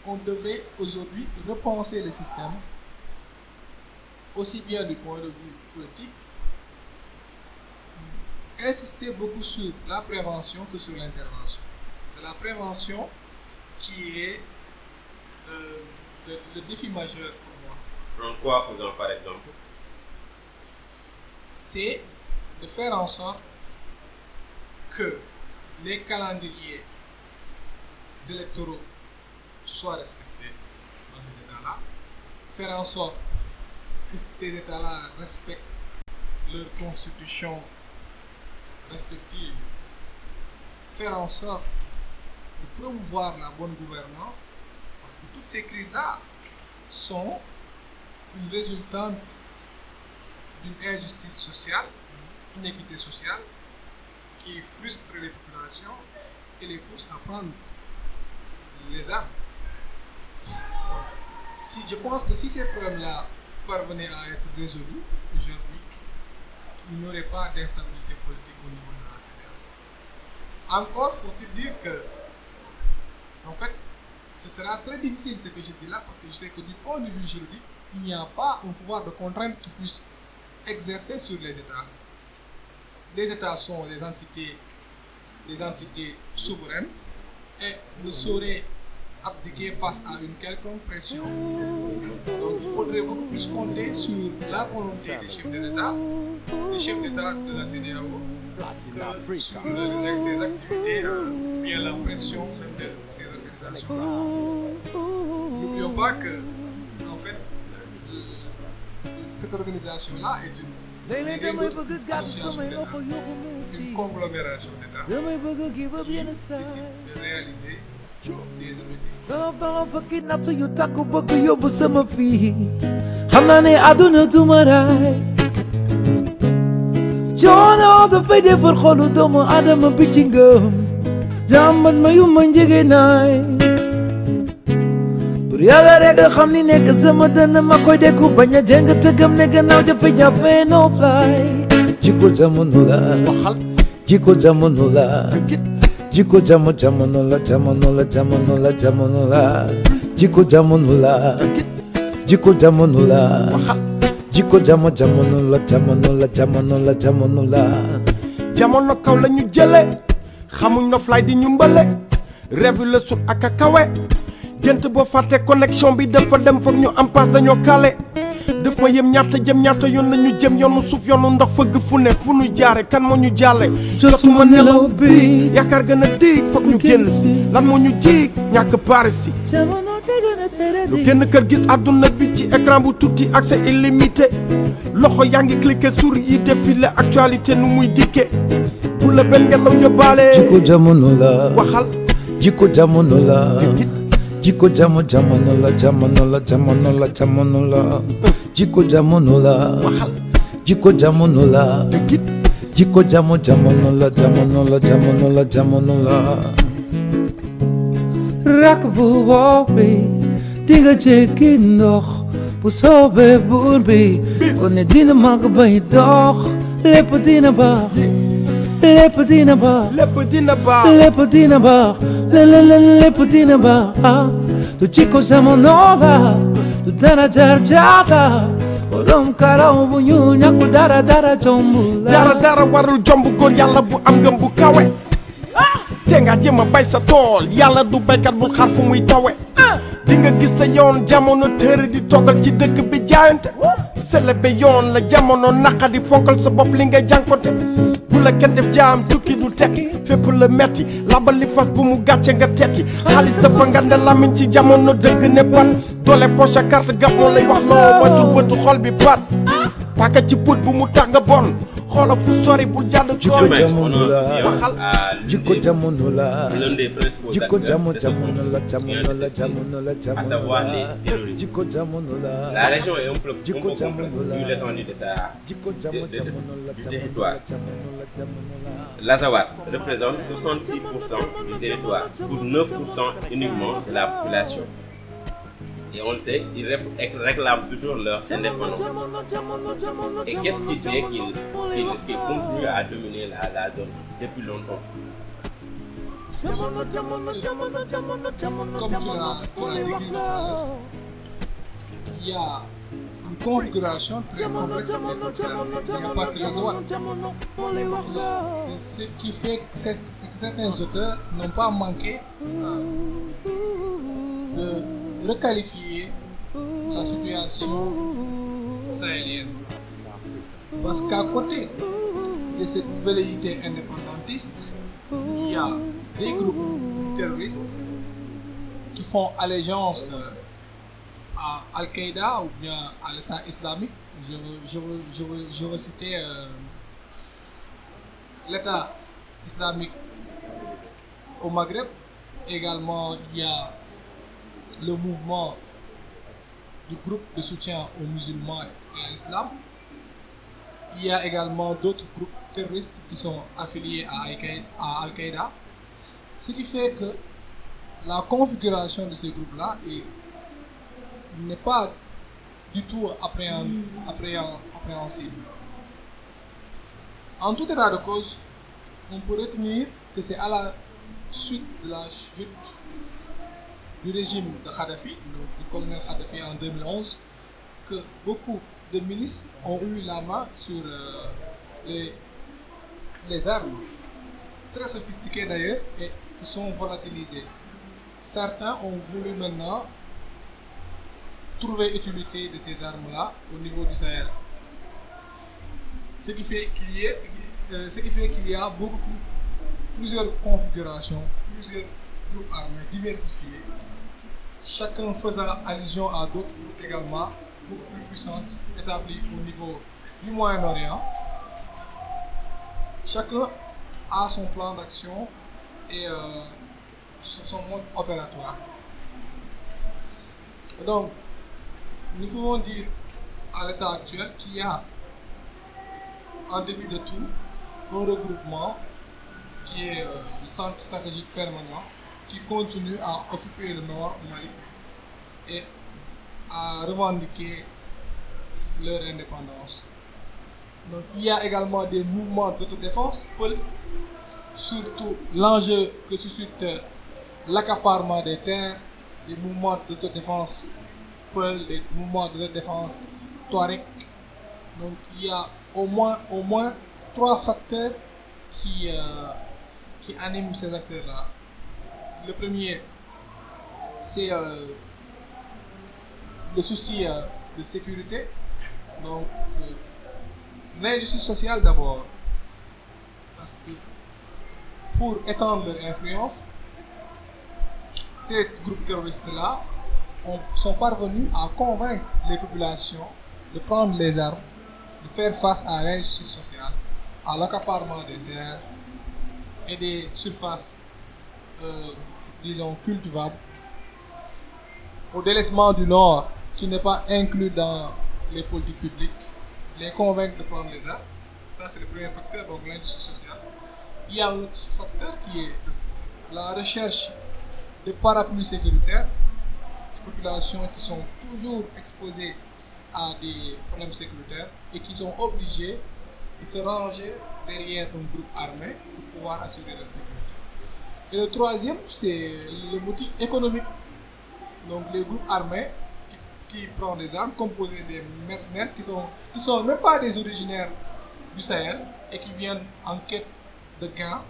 on devrait aujourd'hui repenser le système, aussi bien du point de vue politique, insister beaucoup sur la prévention que sur l'intervention. C'est la prévention qui est euh, le, le défi majeur pour moi. En quoi faisons par exemple? C'est de faire en sorte que les calendriers électoraux soient respectés dans ces États-là, faire en sorte que ces États-là respectent leur constitution respective, faire en sorte de promouvoir la bonne gouvernance, parce que toutes ces crises-là sont une résultante d'une injustice sociale, une inéquité sociale, qui frustre les populations et les pousse à prendre les armes. Si, je pense que si ces problèmes-là parvenaient à être résolus aujourd'hui, il n'y aurait pas d'instabilité politique au niveau de la CEDEAO. Encore faut-il dire que, en fait, ce sera très difficile ce que je dis là parce que je sais que du point de vue juridique, il n'y a pas un pouvoir de contrainte qui puisse exercer sur les États. Les États sont des entités, des entités souveraines et ne sauraient abdiquer face à une quelconque pression. Donc il faudrait beaucoup plus compter sur la volonté des chefs d'État, des chefs d'État de la CEDEAO, que les, activités, euh, bien la pression même de ces that's wrong. Your Barker, en fait, cette organisation-là est une une association conglomération d'États qui décide de réaliser des objectifs. Kidnap to you, taku boku yobu sama feet. Hamnane aduna tumarai. Jona the fede for holo adam a bitching gum. Jambat mayu manjigenai pour yàlla rek a xam ni nekk sama dënn ma koy dekku bañ a jeng tëggam ne gannaaw no fly jikko jamono la waxal jikko jamono la jikko jamo jamono la jamono la jamono la jamono la jikko jamono la jikko jamono la waxal jikko jamo jamono la jamono la jamono la jamono la jamono kaw la ñu jële na fly di ñu mbële rêve la sut ak a kawe gént boo fàtte connexion bi dafa dem foog ñu am passe dañoo kale def ma yem ñaata jëm ñaata yoon la ñu jëm yoonu suuf yoonu ndox fëgg fu ne fu nu jaare kan moo ñu jàlle jotuma nelaw bi. yaakaar gën a diig foog ñu génn si. lan moo ñu jiig ñàkk baari si. Di. Génn kër gis àdduna bi ci écran bu tuuti accès illimité. Loxo yaa ngi cliqué sur yi défilé actualité nu muy dikke. Bu la benn ngelaw yóbbaale. Jikko jamono la. Waxal. Jikko jamono la. Jikko- jikko jamo jamono la jamono la jamono la jamono la jikko jamono la waxal jikko jamono la dëggit jikko jamo jamono la jamono la jamono la jamono la rak bu woobi dinga jekki ndox bu soobee buur bi. Kon ne dina mag bay dox lépp dina baax lépp dina baax lépp dina baax lépp dina baax lépp dina baax du jikko jamono ba du dara jar jaata. borom karaw bu ñuul ñàkkul dara dara jombu la. dara dara warul jomb góor yàlla bu am ngëm bu kawe. Te nga jéem a bay sa tool. yàlla du baykat bul xaar fu muy tawe di nga gis sa yoon jamono tër di toggal ci dëkk bi jaayante. Selebe yoon la jamono naqadi fonkal sa bopp li nga jànkonte bu la kenn def jaam tukki du tekki. Fépp la metti labal li fas bu mu gàcce nga tekki. Xaalis dafa ngande lamiñ ci jamono dëgg ne pat. Doole poche carte gab moo lay wax loo moytul bëtu xol bi pat. Paaka ci put bu mu tax nga bon fu sori bul jamono on la. jikko jamono la. Jikko jamono jamono jamono jamono jikko jamono région est un peu, Jikko jamono la. jikko jamono jamono jamono jamono L'Azawad représente 66% du territoire pour 9% uniquement de la population. On le sait, ils ré- réclament toujours leur indépendance. Et qu'est-ce qui fait qu'ils continuent à dominer la, zone depuis longtemps? Comme tu l'as décrit il y a une configuration très complexe C'est ce qui fait que certains auteurs n'ont pas manqué euh, de requalifier la situation sahélienne. Parce qu'à côté de cette velléité indépendantiste, il y a des groupes terroristes qui font allégeance à Al-Qaïda ou bien à l'État islamique. Je veux, je je je citer euh, l'État islamique au Maghreb. Également, il y a le mouvement du groupe de soutien aux musulmans et à l'islam. Il y a également d'autres groupes terroristes qui sont affiliés à Al-Qaï- à Al-Qaïda. Ce qui fait que la configuration de ces groupes-là est- n'est pas du tout appréhensible. En tout état de cause, on peut retenir que c'est à la suite de la chute du régime de Kadhafi, du colonel Kadhafi en 2011, que beaucoup de milices ont eu la main sur euh, les, armes, très sophistiquées d'ailleurs, et se sont volatilisées. Certains ont voulu maintenant trouver utilité de ces armes-là au niveau du Sahel. Ce qui fait qu'il y, euh, y a beaucoup plus- plusieurs configurations, plusieurs groupes armés diversifiés, chacun faisant allusion à d'autres groupes également, beaucoup plus puissantes, établis au niveau du Moyen-Orient. Chacun a son plan d'action et euh, son son mode opératoire. Donc, nous pouvons dire à l'état actuel qu'il y a, en début de tout, un regroupement qui est euh, le centre stratégique permanent, qui continue à occuper le nord du Mali et à revendiquer euh, leur indépendance. Donc, il y a également des mouvements d'autodéfense, surtout l'enjeu que suscite euh, l'accaparement des terres, des mouvements d'autodéfense Peul, des mouvements d'autodéfense Touareg. Donc il y a au moins, au moins trois facteurs qui, euh, qui animent ces acteurs-là. Le premier, c'est euh, le souci euh, de sécurité. Donc, euh, l'injustice sociale d'abord. Parce que pour étendre leur influence, ces groupes terroristes-là ont- sont parvenus à convaincre les populations de prendre les armes, de faire face à l'injustice sociale, à l'accaparement des terres et des surfaces, euh, disons, cultivables, au délaissement du Nord qui n'est pas inclus dans les politiques publiques, les convaincre de prendre les armes. Ça, c'est le premier facteur, donc l'injustice sociale. Il y a un autre facteur qui est la recherche de parapluies sécuritaires, des populations qui sont toujours exposées à des problèmes sécuritaires et qui sont obligées de se ranger derrière un groupe armé pour pouvoir assurer la sécurité. Et le troisième, c'est le motif économique. Donc les groupes armés qui, prennent des armes, composés des mercenaires qui sont, qui sont même pas des originaires du Sahel et qui viennent en quête de gains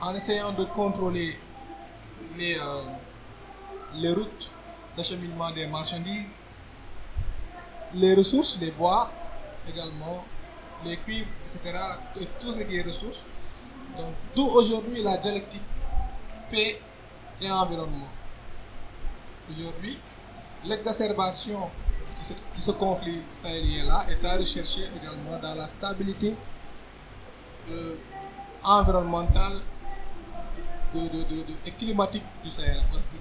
en essayant de contrôler les, euh, les routes d'acheminement des marchandises, les ressources, les bois également, les cuivres, etc. Et tout ce qui est ressources. Donc, d'où aujourd'hui la dialectique paix et environnement. Aujourd'hui, l'exacerbation de ce, conflit sahélien-là est à rechercher également dans la stabilité euh, environnementale de, et climatique du Sahel. Parce que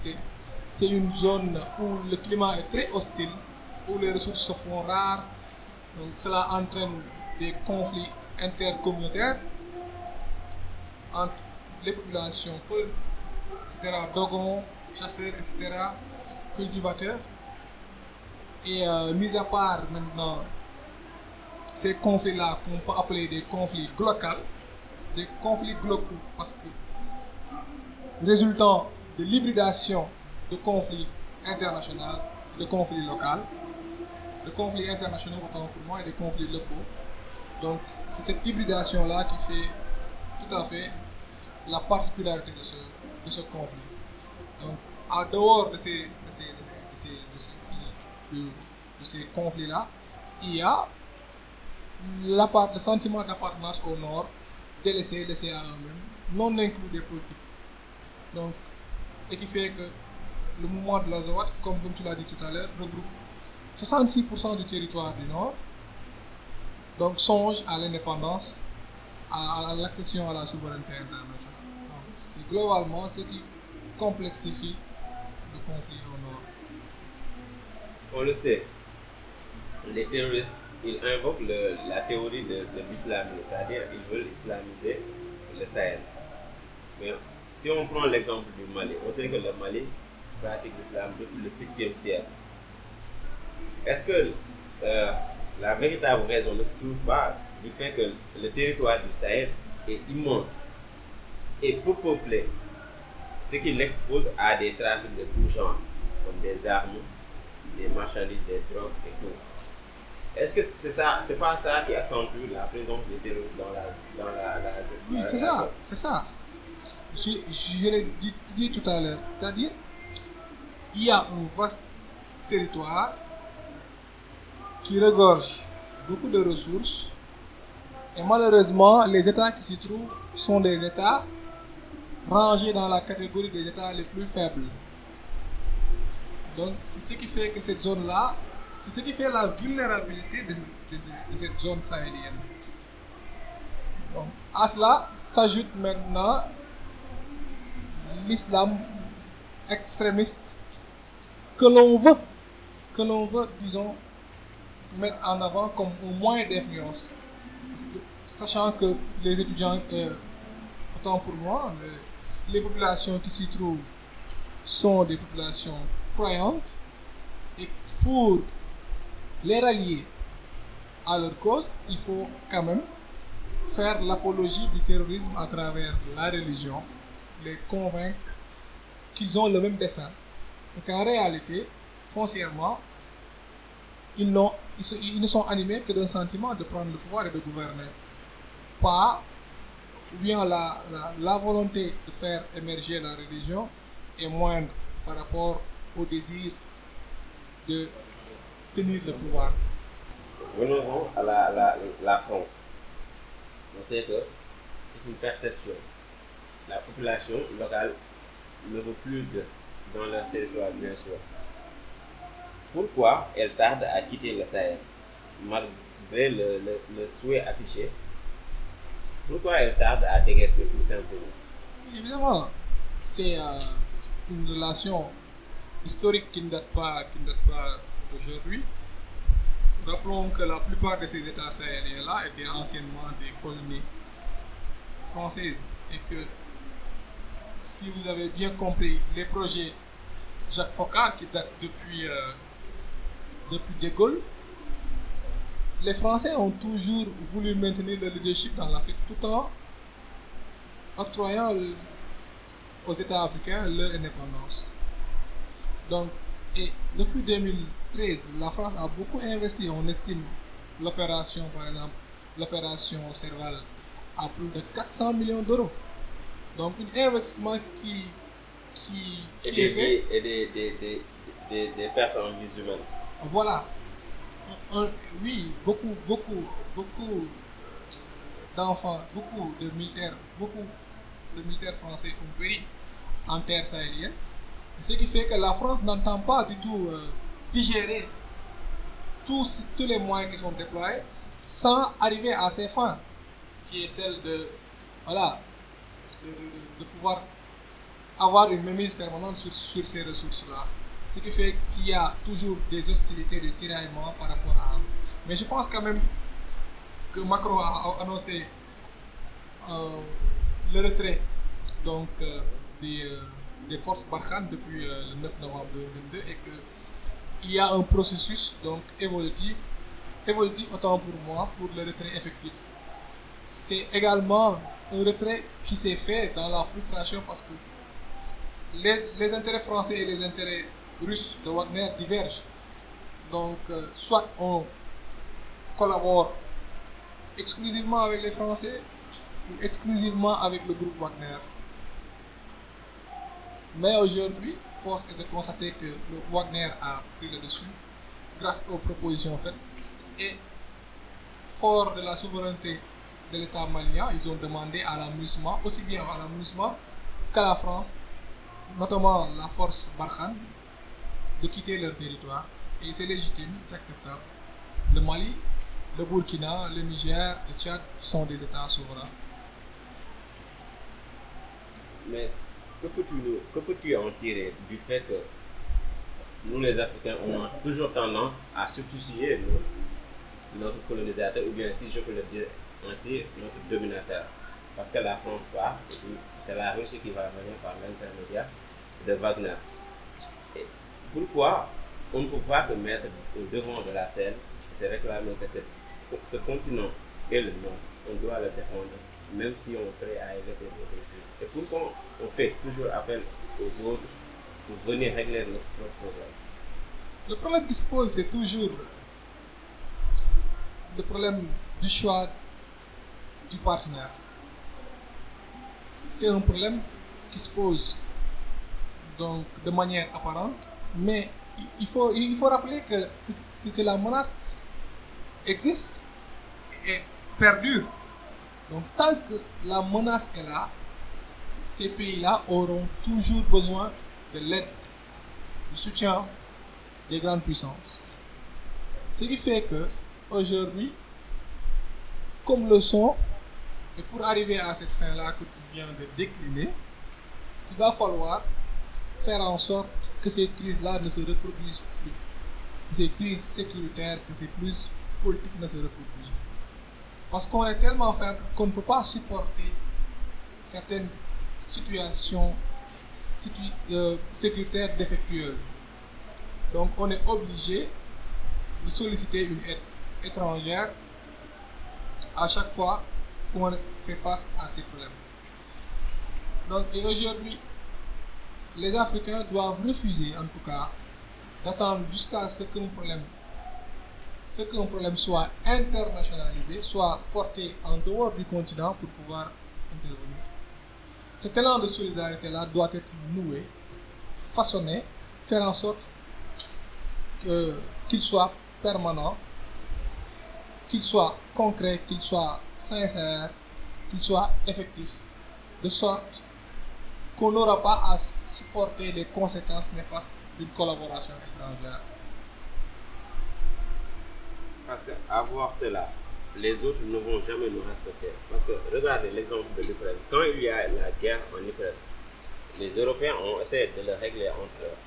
c'est, une zone où le climat est très hostile, où les ressources se font rares. Donc cela entraîne des conflits intercommunautaires entre les populations, etc., Dogons, chasseurs, etc., cultivateurs. Et euh, mis à part maintenant ces conflits-là qu'on peut appeler des conflits glocaux, des conflits globaux parce que résultant de l'hybridation de conflits internationaux, de conflits locaux, de conflits internationaux autant pour moi et des conflits locaux. Donc c'est cette hybridation-là qui fait tout à fait la particularité de ce, ce conflit. Donc en dehors de ces, ces, ces, ces, conflits-là, il y a le sentiment d'appartenance au nord, délaissé, laissé à eux-mêmes, non inclus des politiques. Donc, et qui fait que le mouvement de l'Azawad, comme, comme tu l'as dit tout à l'heure, regroupe 66% du territoire du nord, donc songe à l'indépendance, à l'accession à la souveraineté internationale. C'est globalement ce qui complexifie le conflit au nord. On le sait, les terroristes, ils invoquent la théorie de, l'islamisme, c'est-à-dire ils veulent islamiser le Sahel. Mais si on prend l'exemple du Mali, on sait que le Mali pratique l'islam depuis le 7e siècle. Est-ce que euh, la véritable raison ne se trouve pas du fait que le territoire du Sahel est immense? Et peu peuplé, ce qui l'expose à des trafics de tout genre, comme des armes, des marchandises, des drogues et tout. Est-ce que c'est ça, c'est pas ça qui accentue la présence des terroristes dans la, dans la, la- Oui, c'est ça, c'est ça. Je, je l'ai dit, dit tout à l'heure. C'est-à-dire, il y a un vaste territoire qui regorge beaucoup de ressources. Et malheureusement, les États qui s'y trouvent sont des États rangés dans la catégorie des États les plus faibles. Donc, c'est ce qui fait que cette zone-là, c'est ce qui fait la vulnérabilité de, cette zone sahélienne. Donc, à cela s'ajoute maintenant l'islam extrémiste que l'on veut, que l'on veut, disons, mettre en avant comme un moyen d'influence. Sachant que les étudiants, euh, autant pour moi, le- les populations qui s'y trouvent sont des populations croyantes et pour les rallier à leur cause, il faut quand même faire l'apologie du terrorisme à travers la religion, les convaincre qu'ils ont le même dessein et qu'en réalité, foncièrement, ils, ils ne sont animés que d'un sentiment de prendre le pouvoir et de gouverner. Pas, ou bien la, la, volonté de faire émerger la religion est moindre par rapport au désir de tenir le pouvoir. Venons-en à la, la, la France. On sait que c'est une perception. La population locale ne veut plus de dans leur territoire, bien sûr. Pourquoi elle tarde à quitter le Sahel, malgré le, le, le souhait affiché Pourquoi elle tarde à déguerpir tout simplement Évidemment, c'est euh, une relation historique qui ne date pas, pas d'aujourd'hui. Rappelons que la plupart de ces États sahéliens-là étaient anciennement des colonies françaises et que si vous avez bien compris les projets Jacques Foccart qui datent depuis, euh, depuis De Gaulle, les Français ont toujours voulu maintenir le leadership dans l'Afrique tout en octroyant aux États africains leur indépendance. Donc, et depuis 2013, la France a beaucoup investi. On estime l'opération, par exemple, l'opération Serval à plus de 400 millions d'euros. Donc, un investissement qui, qui, Et qui des, est fait. vies- et des, des, des, des, des pertes en vies humaines. Voilà. Oui, beaucoup, beaucoup, beaucoup euh, d'enfants, beaucoup de militaires, beaucoup de militaires français ont péri en terre sahélienne. Ce qui fait que la France n'entend pas du tout euh, digérer tous, les moyens qui sont déployés sans arriver à ses fins, qui est celle de, pouvoir avoir une mainmise permanente sur ces ressources-là. Ce qui fait qu'il y a toujours des hostilités, des tiraillements par rapport à... Mais je pense quand même que Macron a annoncé euh, le retrait donc, euh, des, euh, des forces Barkhane depuis le 9 novembre 2022 et qu'il y a un processus donc, évolutif, évolutif autant pour moi pour le retrait effectif. C'est également un retrait qui s'est fait dans la frustration parce que les, les intérêts français et les intérêts russes de Wagner divergent. Donc, euh, soit on collabore exclusivement avec les Français ou exclusivement avec le groupe Wagner. Mais aujourd'hui, force est de constater que le Wagner a pris le dessus grâce aux propositions faites et fort de la souveraineté de l'État malien, ils ont demandé à l'amusement, aussi bien à l'amusement qu'à la France, notamment la force Barkhane, de quitter leur territoire. Et c'est légitime, c'est acceptable. Le Mali, le Burkina, le Niger, le Tchad sont des États souverains. Mais que peux-tu que peux-tu en tirer du fait que nous les Africains, on toujours tendance à substituer notre, notre colonisateur, ou bien si je peux le dire ainsi, notre dominateur? Parce que la France part, c'est la Russie qui va venir par l'intermédiaire de Wagner. Pourquoi on ne peut pas se mettre au devant de la scène? Et se réclamer que c'est- ce continent est le nôtre, on doit le défendre, même si on est prêt à nos véhicules. Et pourquoi on fait toujours appel aux autres pour venir régler notre problème Le problème qui se pose, c'est toujours le problème du choix du partenaire. C'est un problème qui se pose donc de manière apparente, mais il- faut, il faut rappeler que, que, que la menace existe et perdure. Donc tant que la menace est là, ces pays-là auront toujours besoin de l'aide, du soutien des grandes puissances. Ce qui fait que aujourd'hui, comme le sont, et pour arriver à cette fin-là que tu viens de décliner, il va falloir faire en sorte que ces crises-là ne se reproduisent plus. Que ces crises sécuritaires, que ces crises politiques ne se reproduisent plus. Parce qu'on est tellement faible qu'on ne peut pas supporter certaines situations situ- euh, sécuritaires défectueuses. Donc on est obligé de solliciter une aide étrangère à chaque fois qu'on fait face à ces problèmes. Donc aujourd'hui, les Africains doivent refuser en tout cas d'attendre jusqu'à ce qu'un problème ce qu'un problème soit internationalisé, soit porté en dehors du continent pour pouvoir intervenir. Cet élan de solidarité-là doit être noué, façonné, faire en sorte qu'il soit permanent, qu'il soit concret, qu'il soit sincère, qu'il soit effectif, de sorte qu'on n'aura pas à supporter les conséquences néfastes d'une collaboration étrangère. Parce que avoir cela, les autres ne vont jamais nous respecter. Parce que regardez l'exemple de l'Ukraine. Quand il y a la guerre en Ukraine, les Européens ont essayé de le régler entre eux.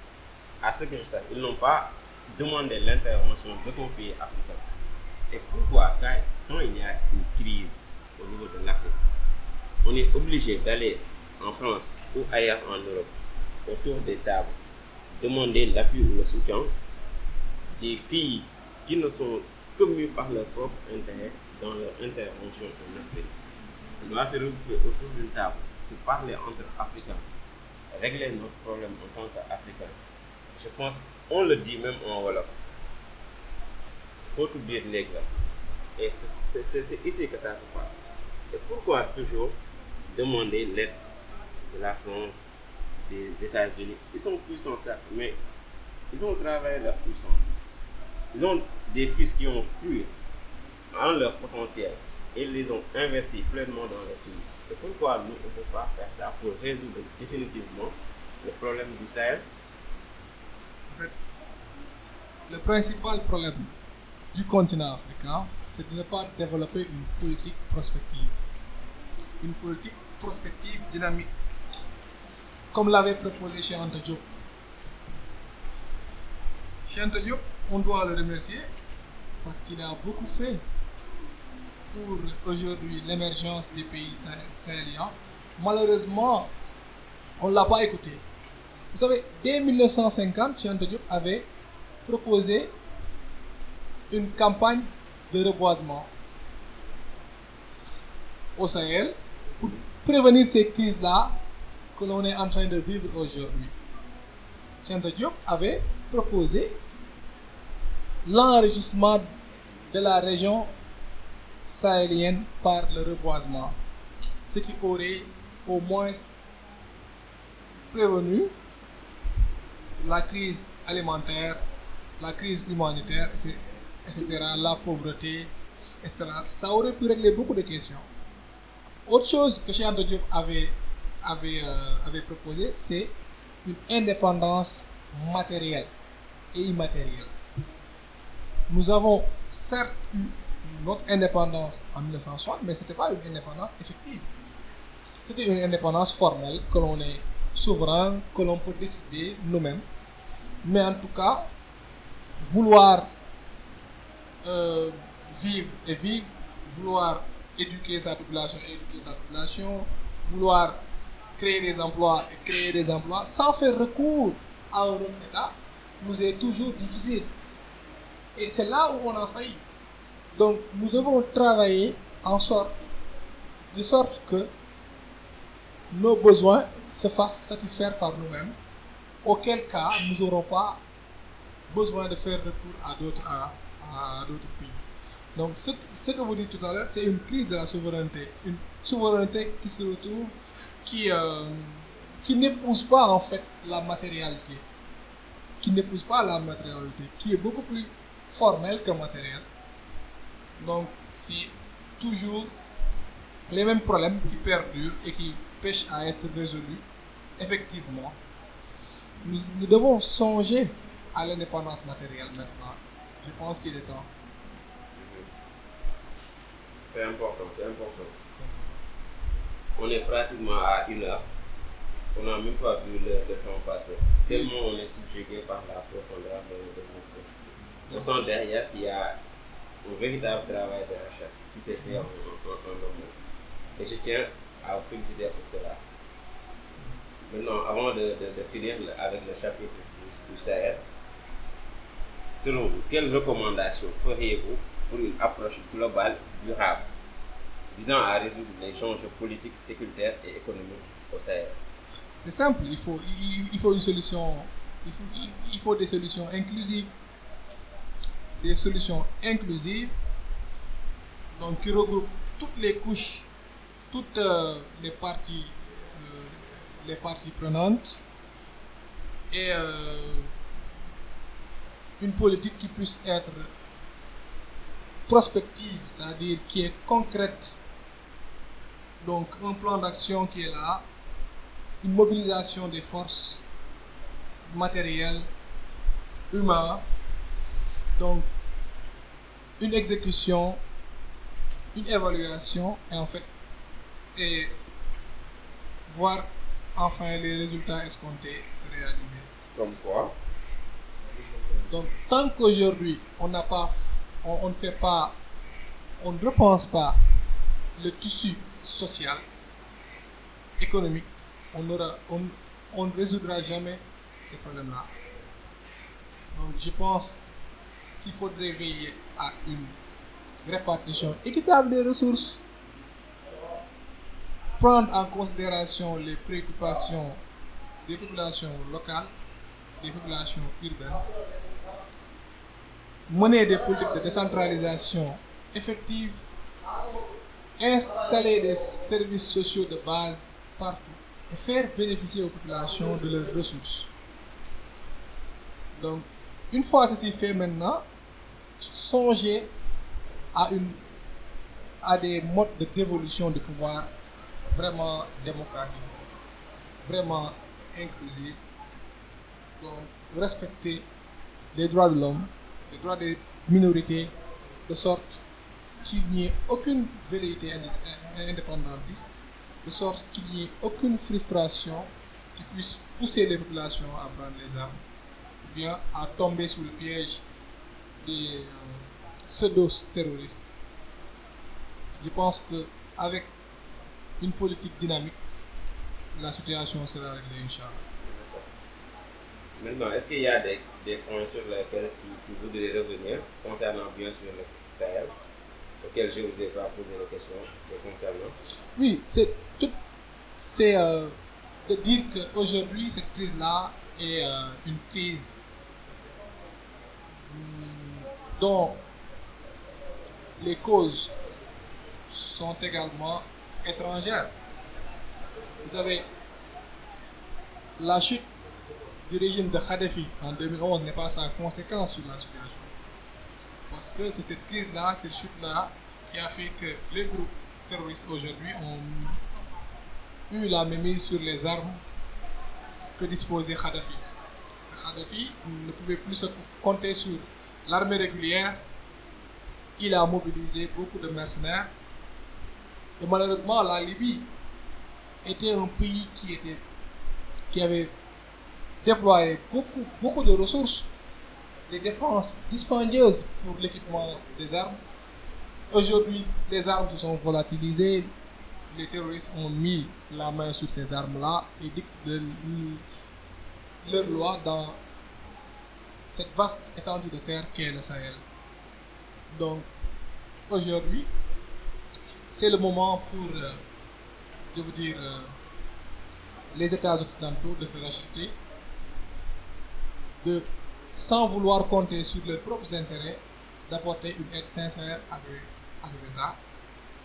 À ce que je sache, ils n'ont pas demandé l'intervention d'autres pays africains. Et pourquoi, quand il y a une crise au niveau de l'Afrique, on est obligé d'aller en France ou ailleurs en Europe, autour des tables, demander l'appui ou le soutien des pays qui ne sont que mûs par leur propre intérêt dans leur intervention en Afrique. On doit se regrouper autour d'une table, se parler entre Africains, régler notre problème en tant qu'Africains. Je pense, on le dit même en Wolof, faut oublier gars. Et c'est ici que ça se passe. Et pourquoi toujours demander l'aide de la France, des États-Unis Ils sont puissants, certes, mais ils ont travaillé leur puissance. Ils ont des fils qui ont cru en leur potentiel et les ont investis pleinement dans le pays. Et pourquoi nous, ne peut pas faire ça pour résoudre définitivement le problème du Sahel? En fait, le principal problème du continent africain, c'est de ne pas développer une politique prospective. Une politique prospective dynamique, comme l'avait proposé chez Anta Diop. Chez on doit le remercier parce qu'il a beaucoup fait pour aujourd'hui l'émergence des pays sah- sahéliens. Malheureusement, on ne l'a pas écouté. Vous savez, dès 1950, Cheikh Diop avait proposé une campagne de reboisement au Sahel pour prévenir ces crises-là que l'on est en train de vivre aujourd'hui. Anta Diop avait proposé l'enregistrement de la région sahélienne par le reboisement, ce qui aurait au moins prévenu la crise alimentaire, la crise humanitaire, etc., la pauvreté, etc. Ça aurait pu régler beaucoup de questions. Autre chose que Cheikh avait, avait, euh, avait proposé, c'est une indépendance matérielle et immatérielle. Nous avons certes eu notre indépendance en 1960, mais ce n'était pas une indépendance effective. C'était une indépendance formelle, que l'on est souverain, que l'on peut décider nous-mêmes. Mais en tout cas, vouloir euh, vivre et vivre, vouloir éduquer sa population éduquer sa population, vouloir créer des emplois créer des emplois sans faire recours à un autre État, nous est toujours difficile. Et c'est là où on a failli. Donc nous devons travailler en sorte, de sorte que nos besoins se fassent satisfaire par nous-mêmes, auquel cas nous n'aurons pas besoin de faire recours à d'autres à, à pays. Donc ce, ce que vous dites tout à l'heure, c'est une crise de la souveraineté, une souveraineté qui se retrouve, qui, euh, qui n'épouse pas en fait la matérialité, qui n'épouse pas la matérialité, qui est beaucoup plus formelle que matérielle. Donc c'est toujours les mêmes problèmes qui perdurent et qui pêchent à être résolus. Effectivement, nous, nous devons songer à l'indépendance matérielle maintenant. Je pense qu'il est temps. C'est important, c'est important. On est pratiquement à une heure. On n'a même pas vu le, le temps passer. Tellement on est subjugué par la profondeur de, de mon. On sent derrière qu'il y a un véritable travail de recherche qui s'est fait en, en. Et je tiens à vous féliciter pour cela. Maintenant, avant de, de, de finir avec le chapitre du, du Sahel, selon vous, quelles recommandations feriez-vous pour une approche globale durable? Visant à résoudre les enjeux politiques, sécuritaires et économiques au Sahel C'est simple, il faut, il, faut une solution, il faut, il- il faut des solutions inclusives. Des solutions inclusives, donc qui regroupent toutes les couches, toutes euh, les parties, euh, les parties prenantes, et euh, une politique qui puisse être prospective, c'est-à-dire qui est concrète. Donc un plan d'action qui est là, une mobilisation des forces matérielles, humaines, donc une exécution, une évaluation et en fait et voir enfin les résultats escomptés se réaliser. Comme quoi? Donc, tant qu'aujourd'hui, on n'a pas, on, on ne fait pas, on ne repense pas le tissu social, économique, on, aura, on, on ne résoudra jamais ces problèmes-là. Donc, je pense qu'il faudrait veiller à une répartition équitable des ressources, prendre en considération les préoccupations des populations locales, des populations urbaines, mener des politiques de décentralisation effectives, installer des services sociaux de base partout et faire bénéficier aux populations de leurs ressources. Donc, une fois ceci fait maintenant, songez à, une, à des modes de dévolution du pouvoir vraiment démocratiques, vraiment inclusifs. Donc, respecter les droits de l'homme, les droits des minorités, de sorte qu'il n'y ait aucune velléité indé- indépendantiste, de sorte qu'il n'y ait aucune frustration qui puisse pousser les populations à prendre les armes, ou bien à tomber sous le piège des euh, pseudo-terroristes. Je pense que avec une politique dynamique, la situation sera réglée, Inch'Allah. Maintenant, est-ce qu'il y a des, points sur lesquels tu, tu revenir concernant bien sûr le Sahel, auxquels je vous ai pas posé les questions les concernant Oui, c'est tout. C'est euh, de dire qu'aujourd'hui, cette crise-là est euh, une crise hum, dont les causes sont également étrangères. Vous savez, la chute du régime de Kadhafi en 2011 n'est pas sans conséquence sur la situation. Parce que c'est cette crise-là, cette chute-là, qui a fait que les groupes terroristes aujourd'hui ont eu la mainmise sur les armes que disposait Kadhafi. Kadhafi ne pouvait plus compter sur l'armée régulière. Il a mobilisé beaucoup de mercenaires. Et malheureusement, la Libye était un pays qui, était, qui avait déployé beaucoup, beaucoup de ressources, des dépenses dispendieuses pour l'équipement des armes. Aujourd'hui, les armes se sont volatilisées, les terroristes ont mis la main sur ces armes-là et dictent le- leur loi dans cette vaste étendue de terre qu'est le Sahel. Donc, aujourd'hui, c'est le moment pour, euh, je veux dire, euh, les États occidentaux de se racheter, de, sans vouloir compter sur leurs propres intérêts, d'apporter une aide sincère à ces, États,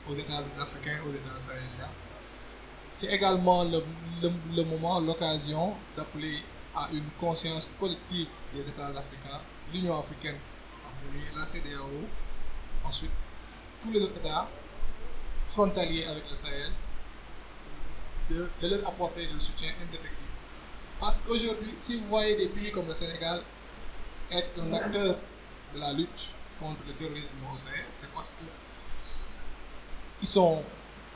aux États africains, aux États sahéliens. C'est également le, moment, l'occasion d'appeler à une conscience collective des États africains, l'Union africaine la CEDEAO, ensuite tous les États frontaliers avec le Sahel, de, de leur apporter le soutien indéfectible. Parce qu'aujourd'hui, si vous voyez des pays comme le Sénégal être un acteur de la lutte contre le terrorisme au Sahel, c'est parce que ils sont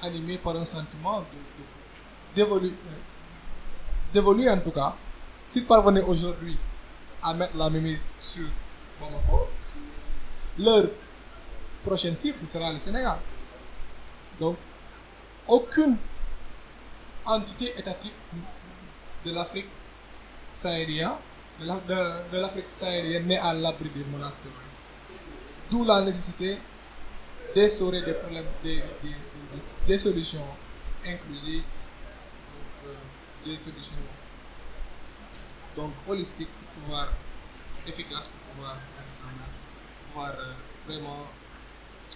animés par un sentiment de, de- d'évoluer, euh, en tout cas. S'ils parvenaient aujourd'hui à mettre la mainmise sur Bamako, leur prochaine cible, ce sera le Sénégal. Donc, aucune entité étatique de l'Afrique sahélienne, de la- de- de l'Afrique sahélienne née à l'abri des menaces terroristes. D'où la nécessité d'instaurer des des, des- des- solutions inclusives, donc, euh, des solutions donc holistiques pour pouvoir efficaces pour pouvoir, pouvoir euh, vraiment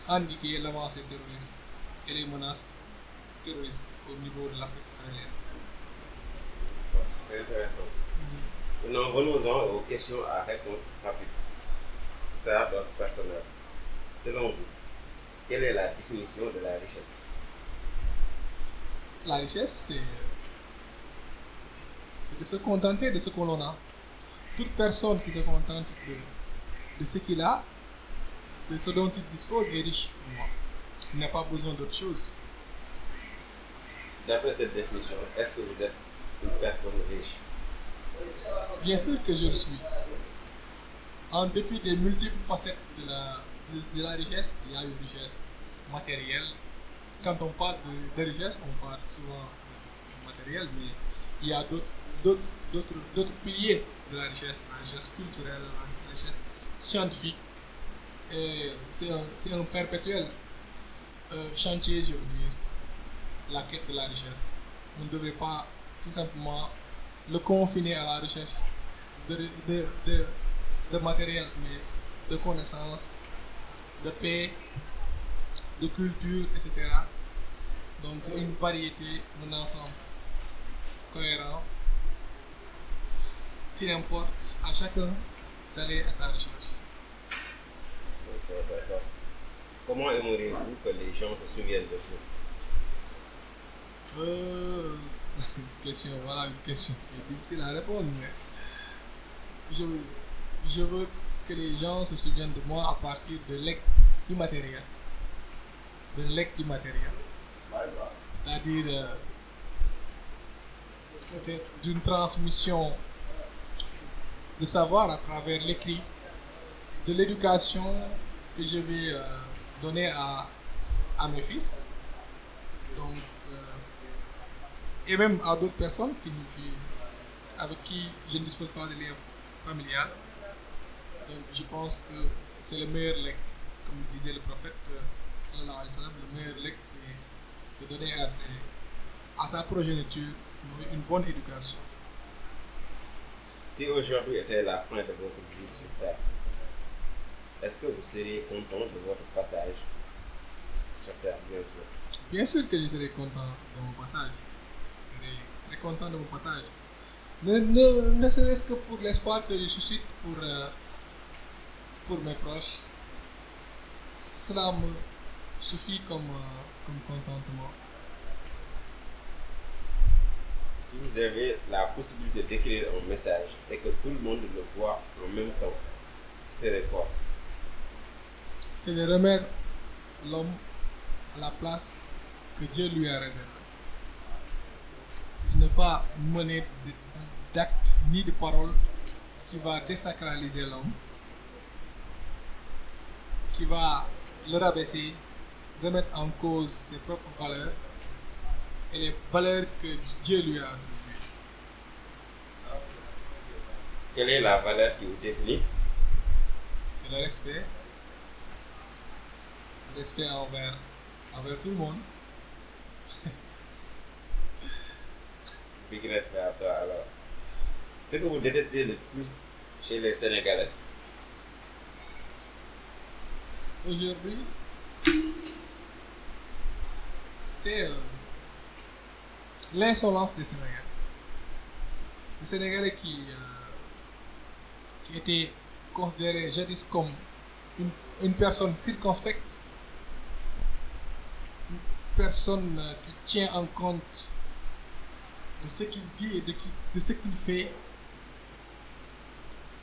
endiguer l'avancée terroriste et les menaces terroristes au niveau de l'Afrique sahélienne. C'est intéressant. Maintenant, venons-en aux questions à réponse rapide. Ça, d'ordre personnel. Selon vous, quelle est la définition de la richesse? La richesse, c'est c'est de se contenter de ce que l'on a. Toute personne qui se contente de, de ce qu'il a, de ce dont il dispose, est riche. Il n'a pas besoin d'autre chose. D'après cette définition, est-ce que vous êtes Bien sûr que je le suis. En dépit des multiples facettes de la, richesse, il y a une richesse matérielle. Quand on parle de, de richesse, on parle souvent de matériel, mais il y a d'autres, d'autres, d'autres, d'autres piliers de la richesse, la richesse culturelle, la richesse scientifique. Et c'est un, c'est un perpétuel euh, chantier, je veux dire, la quête de la richesse. On ne devrait pas tout simplement le confiner à la recherche de, de, de, de matériel, mais de connaissances, de paix, de culture, etc. Donc c'est une variété d'un ensemble cohérent qu'il importe à chacun d'aller à sa recherche. D'accord. Comment aimeriez-vous que les gens se souviennent de vous? Euh, question, voilà une question qui est difficile à répondre, mais je, veux- je veux que les gens se souviennent de moi à partir de legs immatériel. De legs immatériel. C'est-à-dire euh, peut-être d'une transmission de savoir à travers l'écrit, de l'éducation que je vais euh, donner à, à mes fils. Donc, euh, et même à d'autres personnes qui- avec qui je ne dispose pas de lien familial. Donc, je pense que c'est le meilleur legs, comme disait le prophète, euh, sallallahu alayhi le meilleur legs, c'est de donner à, ses- à sa progéniture une- bonne éducation. Si aujourd'hui était la fin de votre vie sur Terre, est-ce que vous seriez content de votre passage sur Terre, bien sûr? Bien sûr que je serai content de mon passage. Je serai très content de mon passage. Ne, ne, ne serait-ce que pour l'espoir que je suscite pour, euh, pour mes proches. Cela me suffit comme, euh, comme contentement. Si vous avez la possibilité d'écrire un message et que tout le monde le voit en même temps, ce serait quoi? C'est de remettre l'homme à la place que Dieu lui a réservée. C'est de ne pas mener de- d'actes ni de paroles qui va désacraliser l'homme, qui va le rabaisser, remettre en cause ses propres valeurs et les valeurs que Dieu lui a attribuées. Quelle est la valeur qui vous définit? C'est le respect. Le respect envers, envers tout le monde. Big respect à toi alors. Ce que vous détestez le plus chez les Sénégalais, Aujourd'hui, c'est euh, l'insolence des Sénégalais. Les Sénégalais qui, euh, qui étaient considérés jadis comme une, une personne circonspecte, une personne euh, qui tient en compte de ce qu'il dit et de, ce qu'il fait,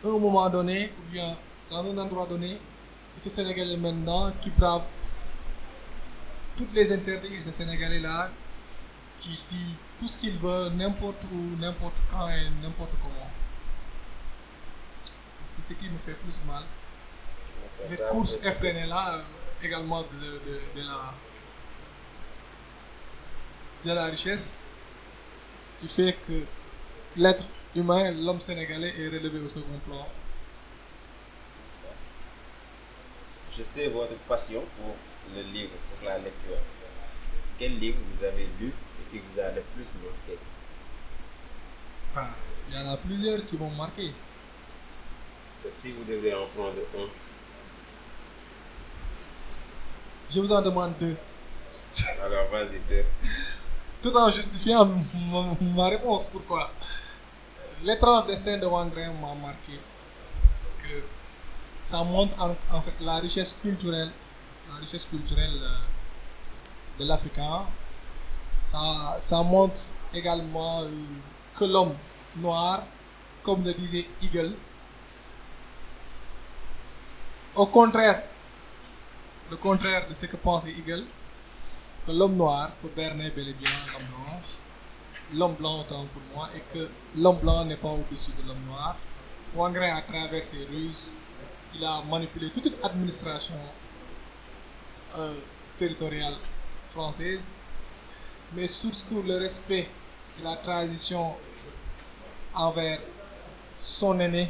un moment donné, ou bien dans un endroit donné, et ces Sénégalais maintenant qui bravent toutes les interdits, et ces Sénégalais-là qui dit tout ce qu'ils veulent, n'importe où, n'importe quand et n'importe comment. C'est ce qui me fait plus mal. C'est cette course effrénée-là euh, également de, de, de la, de la richesse qui fait que l'être humain, l'homme sénégalais est relevé au second plan. Je sais votre passion pour le livre, pour la lecture. Quel livre vous avez lu et qui vous a le plus marqué? Enfin, il y en a plusieurs qui m'ont marqué. Si vous devez en prendre un, Je vous en demande deux. alors vas-y, deux. Tout en justifiant ma réponse. Pourquoi? L'étrange destin de Wangren m'a marqué. Parce que ça montre en, en fait la richesse culturelle, la richesse culturelle euh, de l'Africain. Ça, ça montre également euh, que l'homme noir, comme le disait Eagle, au contraire, le contraire de ce que pensait Eagle, que l'homme noir peut berner bel et bien l'homme blanche, l'homme blanc autant pour moi, et que l'homme blanc n'est pas au-dessus de l'homme noir. Wangrin, à travers ses il a manipulé toute une administration euh, territoriale française, mais surtout le respect et la tradition envers son aîné,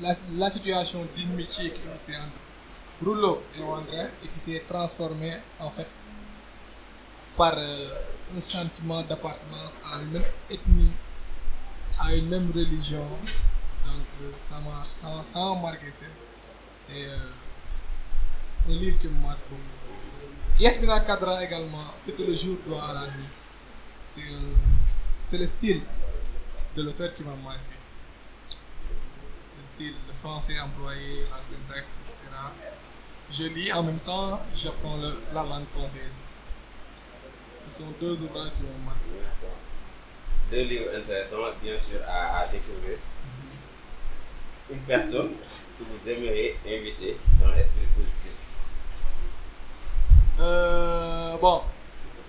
la, situation d'inimitié qui existait entre Rouleau et Wangrin et qui s'est transformé en fait par euh, un sentiment d'appartenance à une même ethnie, à une même religion. Donc euh, ça m'a marqué. C'est, euh, un livre qui me marque beaucoup. Yasmina Kadra également, ce que le jour doit à la nuit. C'est, le style de l'auteur qui m'a marqué. Le style, le français employé, la syntaxe, etc. Je lis en même temps, j'apprends la langue française. Ce sont deux ouvrages qui m'ont marqué. D'accord. Deux livres intéressants, bien sûr, à, à découvrir. Une personne que vous aimeriez inviter dans l'esprit positif. Euh, bon,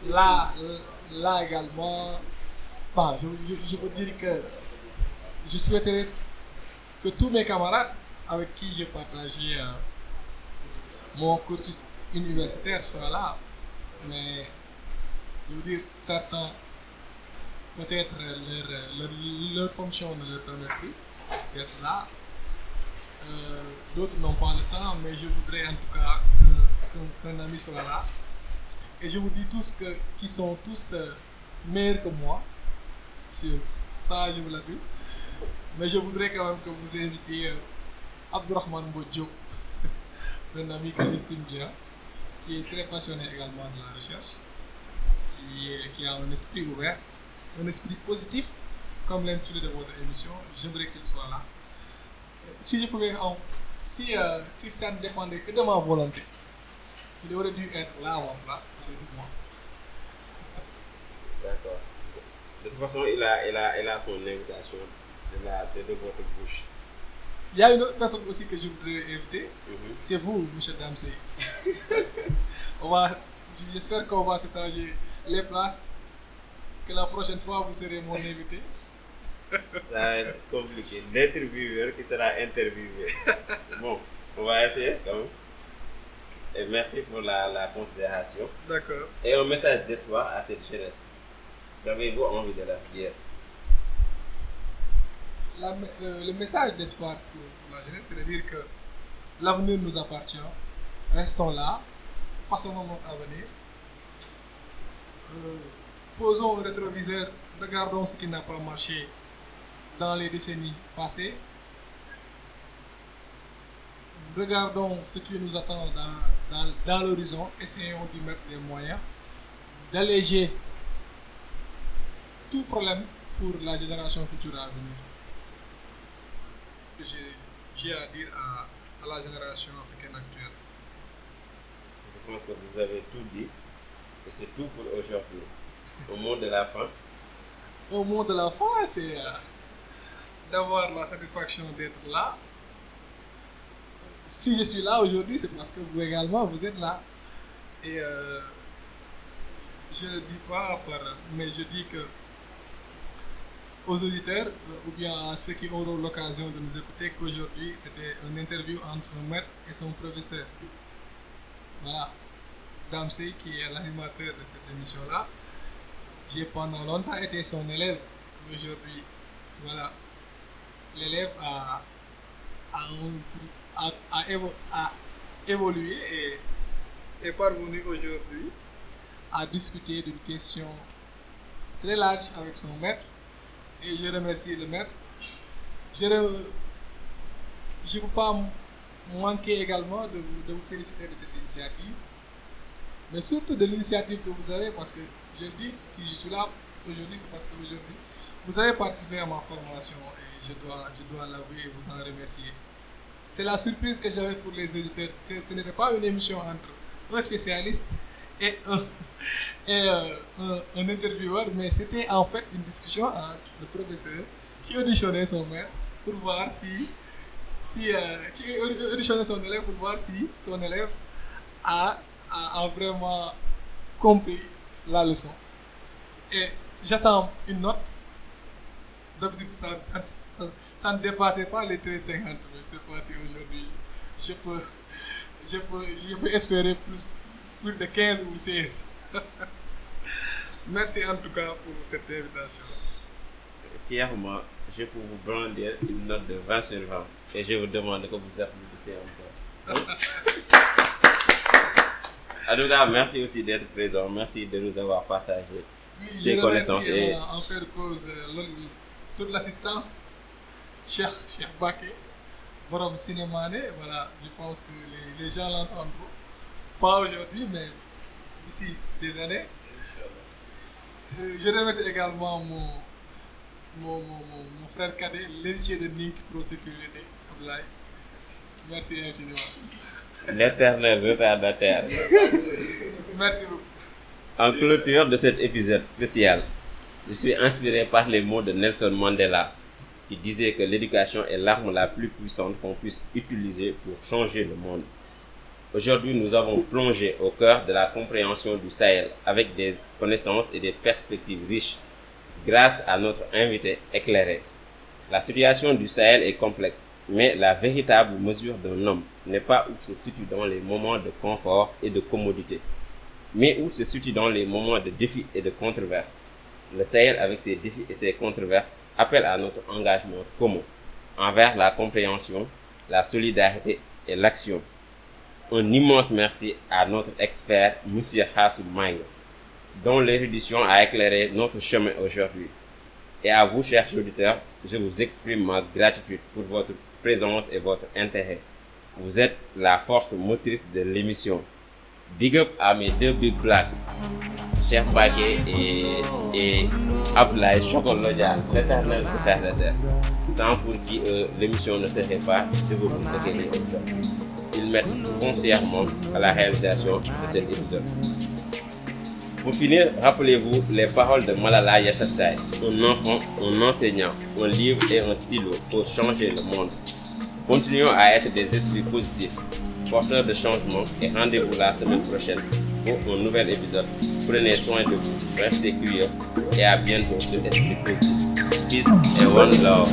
là, là également, bah, je, je, je peux dire que je souhaiterais que tous mes camarades avec qui j'ai partagé euh, mon cursus universitaire soient là. Mais je veux dire, certains, peut-être leur, fonction ne leur permet plus d'être là. Euh, D'autres n'ont pas le temps, mais je voudrais en tout cas qu'un ami soit là. Et je vous dis tous qu'ils sont tous euh, meilleurs que moi. Je- ça, je vous l'assure. Mais je voudrais quand même que vous invitiez euh, Abdurrahman Bodjo, un ami que j'estime bien, qui est très passionné également de la recherche, qui, est- qui a un esprit ouvert, un esprit positif, comme l'intitulé de votre émission. J'aimerais qu'il soit là. Euh, Si je pouvais, en- si, euh, si ça ne dépendait que de ma volonté, il aurait dû être là à ma place, au de moi. D'accord. De toute façon, il a, il a, il a son invitation de, la, de, de votre bouche. Il y a une autre personne aussi que je voudrais inviter, Mhm. c'est vous, M. Damsey. j'espère qu'on va s'échanger les places, que la prochaine fois vous serez mon invité. Ça va être compliqué. L'intervieweur qui sera interviewé. Bon, on va essayer quand même. Et merci pour la, la considération. D'accord. Et un message d'espoir à cette jeunesse. Qu'avez-vous envie de La- euh, le message d'espoir pour, pour la jeunesse, c'est de dire que l'avenir nous appartient. Restons là, façonnons notre avenir. Euh, posons un rétroviseur, regardons ce qui n'a pas marché dans les décennies passées. Regardons ce qui nous attend dans, l'horizon, essayons d'y mettre des moyens, d'alléger tout problème pour la génération future à venir j'ai à dire à, à la génération africaine actuelle. Je pense que vous avez tout dit. Et c'est tout pour aujourd'hui. Au mot de la fin, Au mot de la fin, c'est euh, d'avoir la satisfaction d'être là. Si je suis là aujourd'hui, c'est parce que vous également, vous êtes là. Et euh, je ne dis pas par... Mais je dis que aux auditeurs, euh, ou bien à ceux qui auront l'occasion de nous écouter, qu'aujourd'hui, c'était une interview entre un maître et son professeur. Voilà. Damsey, qui est l'animateur de cette émission-là, j'ai pendant longtemps été son élève. Aujourd'hui, voilà, l'élève a, a, a, a évo- a évolué et est parvenu aujourd'hui à discuter d'une question très large avec son maître. Et je remercie le maître. Je ne je peux pas manquer également de de vous féliciter de cette initiative, mais surtout de l'initiative que vous avez, parce que je le dis, si je suis là aujourd'hui, c'est parce qu'aujourd'hui, vous avez participé à ma formation et je dois, je dois l'avouer et vous en remercier. C'est la surprise que j'avais pour les auditeurs, que ce n'était pas une émission entre un spécialiste et un, et, euh, un, intervieweur, mais c'était en fait une discussion entre le professeur qui auditionnait son maître pour voir si, si euh, qui auditionnait son élève pour voir si son élève a, a, a vraiment compris la leçon. Et j'attends une note. D'habitude, ça, ça, ça, ça ne dépassait pas les 13,50. mais Je ne sais pas si aujourd'hui, je, je peux, je, peux, je peux espérer plus, plus de 15 ou 16. Merci en tout cas pour cette invitation. Fièrement, je peux vous brandir une note de 20 sur 20 et je vous demande que vous applaudissez encore. En tout cas, merci aussi d'être présent. Merci de nous avoir partagé. Oui, remercie connaissances et- en faire cause euh, toute l'assistance. Cheikh, Cheikh Baké, Borom Cinémané, voilà, je pense que les, les gens l'entendent pas aujourd'hui, mais d'ici des années. Euh, je remercie également mon, mon, mon, mon- frère cadet, l'héritier de Nink Pro Sécurité. Merci infiniment. L'éternel retardataire. Merci beaucoup. En clôture de cet épisode spécial, je suis inspiré par les mots de Nelson Mandela qui disait que l'éducation est l'arme la plus puissante qu'on puisse utiliser pour changer le monde. Aujourd'hui, nous avons plongé au cœur de la compréhension du Sahel avec des connaissances et des perspectives riches grâce à notre invité éclairé. La situation du Sahel est complexe, mais la véritable mesure d'un homme n'est pas où se situe dans les moments de confort et de commodité, mais où se situe dans les moments de défis et de controverses. Le Sahel, avec ses défis et ses controverses, appelle à notre engagement commun envers la compréhension, la solidarité et l'action. Un immense merci à notre expert, M. Hassou Maïga, dont l'érudition a éclairé notre chemin aujourd'hui. Et à vous, chers auditeurs, je vous exprime ma gratitude pour votre présence et votre intérêt. Vous êtes la force motrice de l'émission. Big up à mes deux big blacks, Cheikh Baké et, et Ablaï Chokolodia, l'éternel sans pour qui euh, l'émission ne serait pas ce qu'elle est aujourd'hui. Ils mettent foncièrement à la réalisation de cet épisode. Pour finir, rappelez-vous les paroles de Malala Yousafzai, un enfant, un enseignant, un livre et un stylo pour changer le monde. Continuons à être des esprits positifs, porteurs de changement et rendez-vous la semaine prochaine pour un nouvel épisode. Prenez soin de vous, restez curieux et à bientôt sur Esprit Positif. Peace and one love.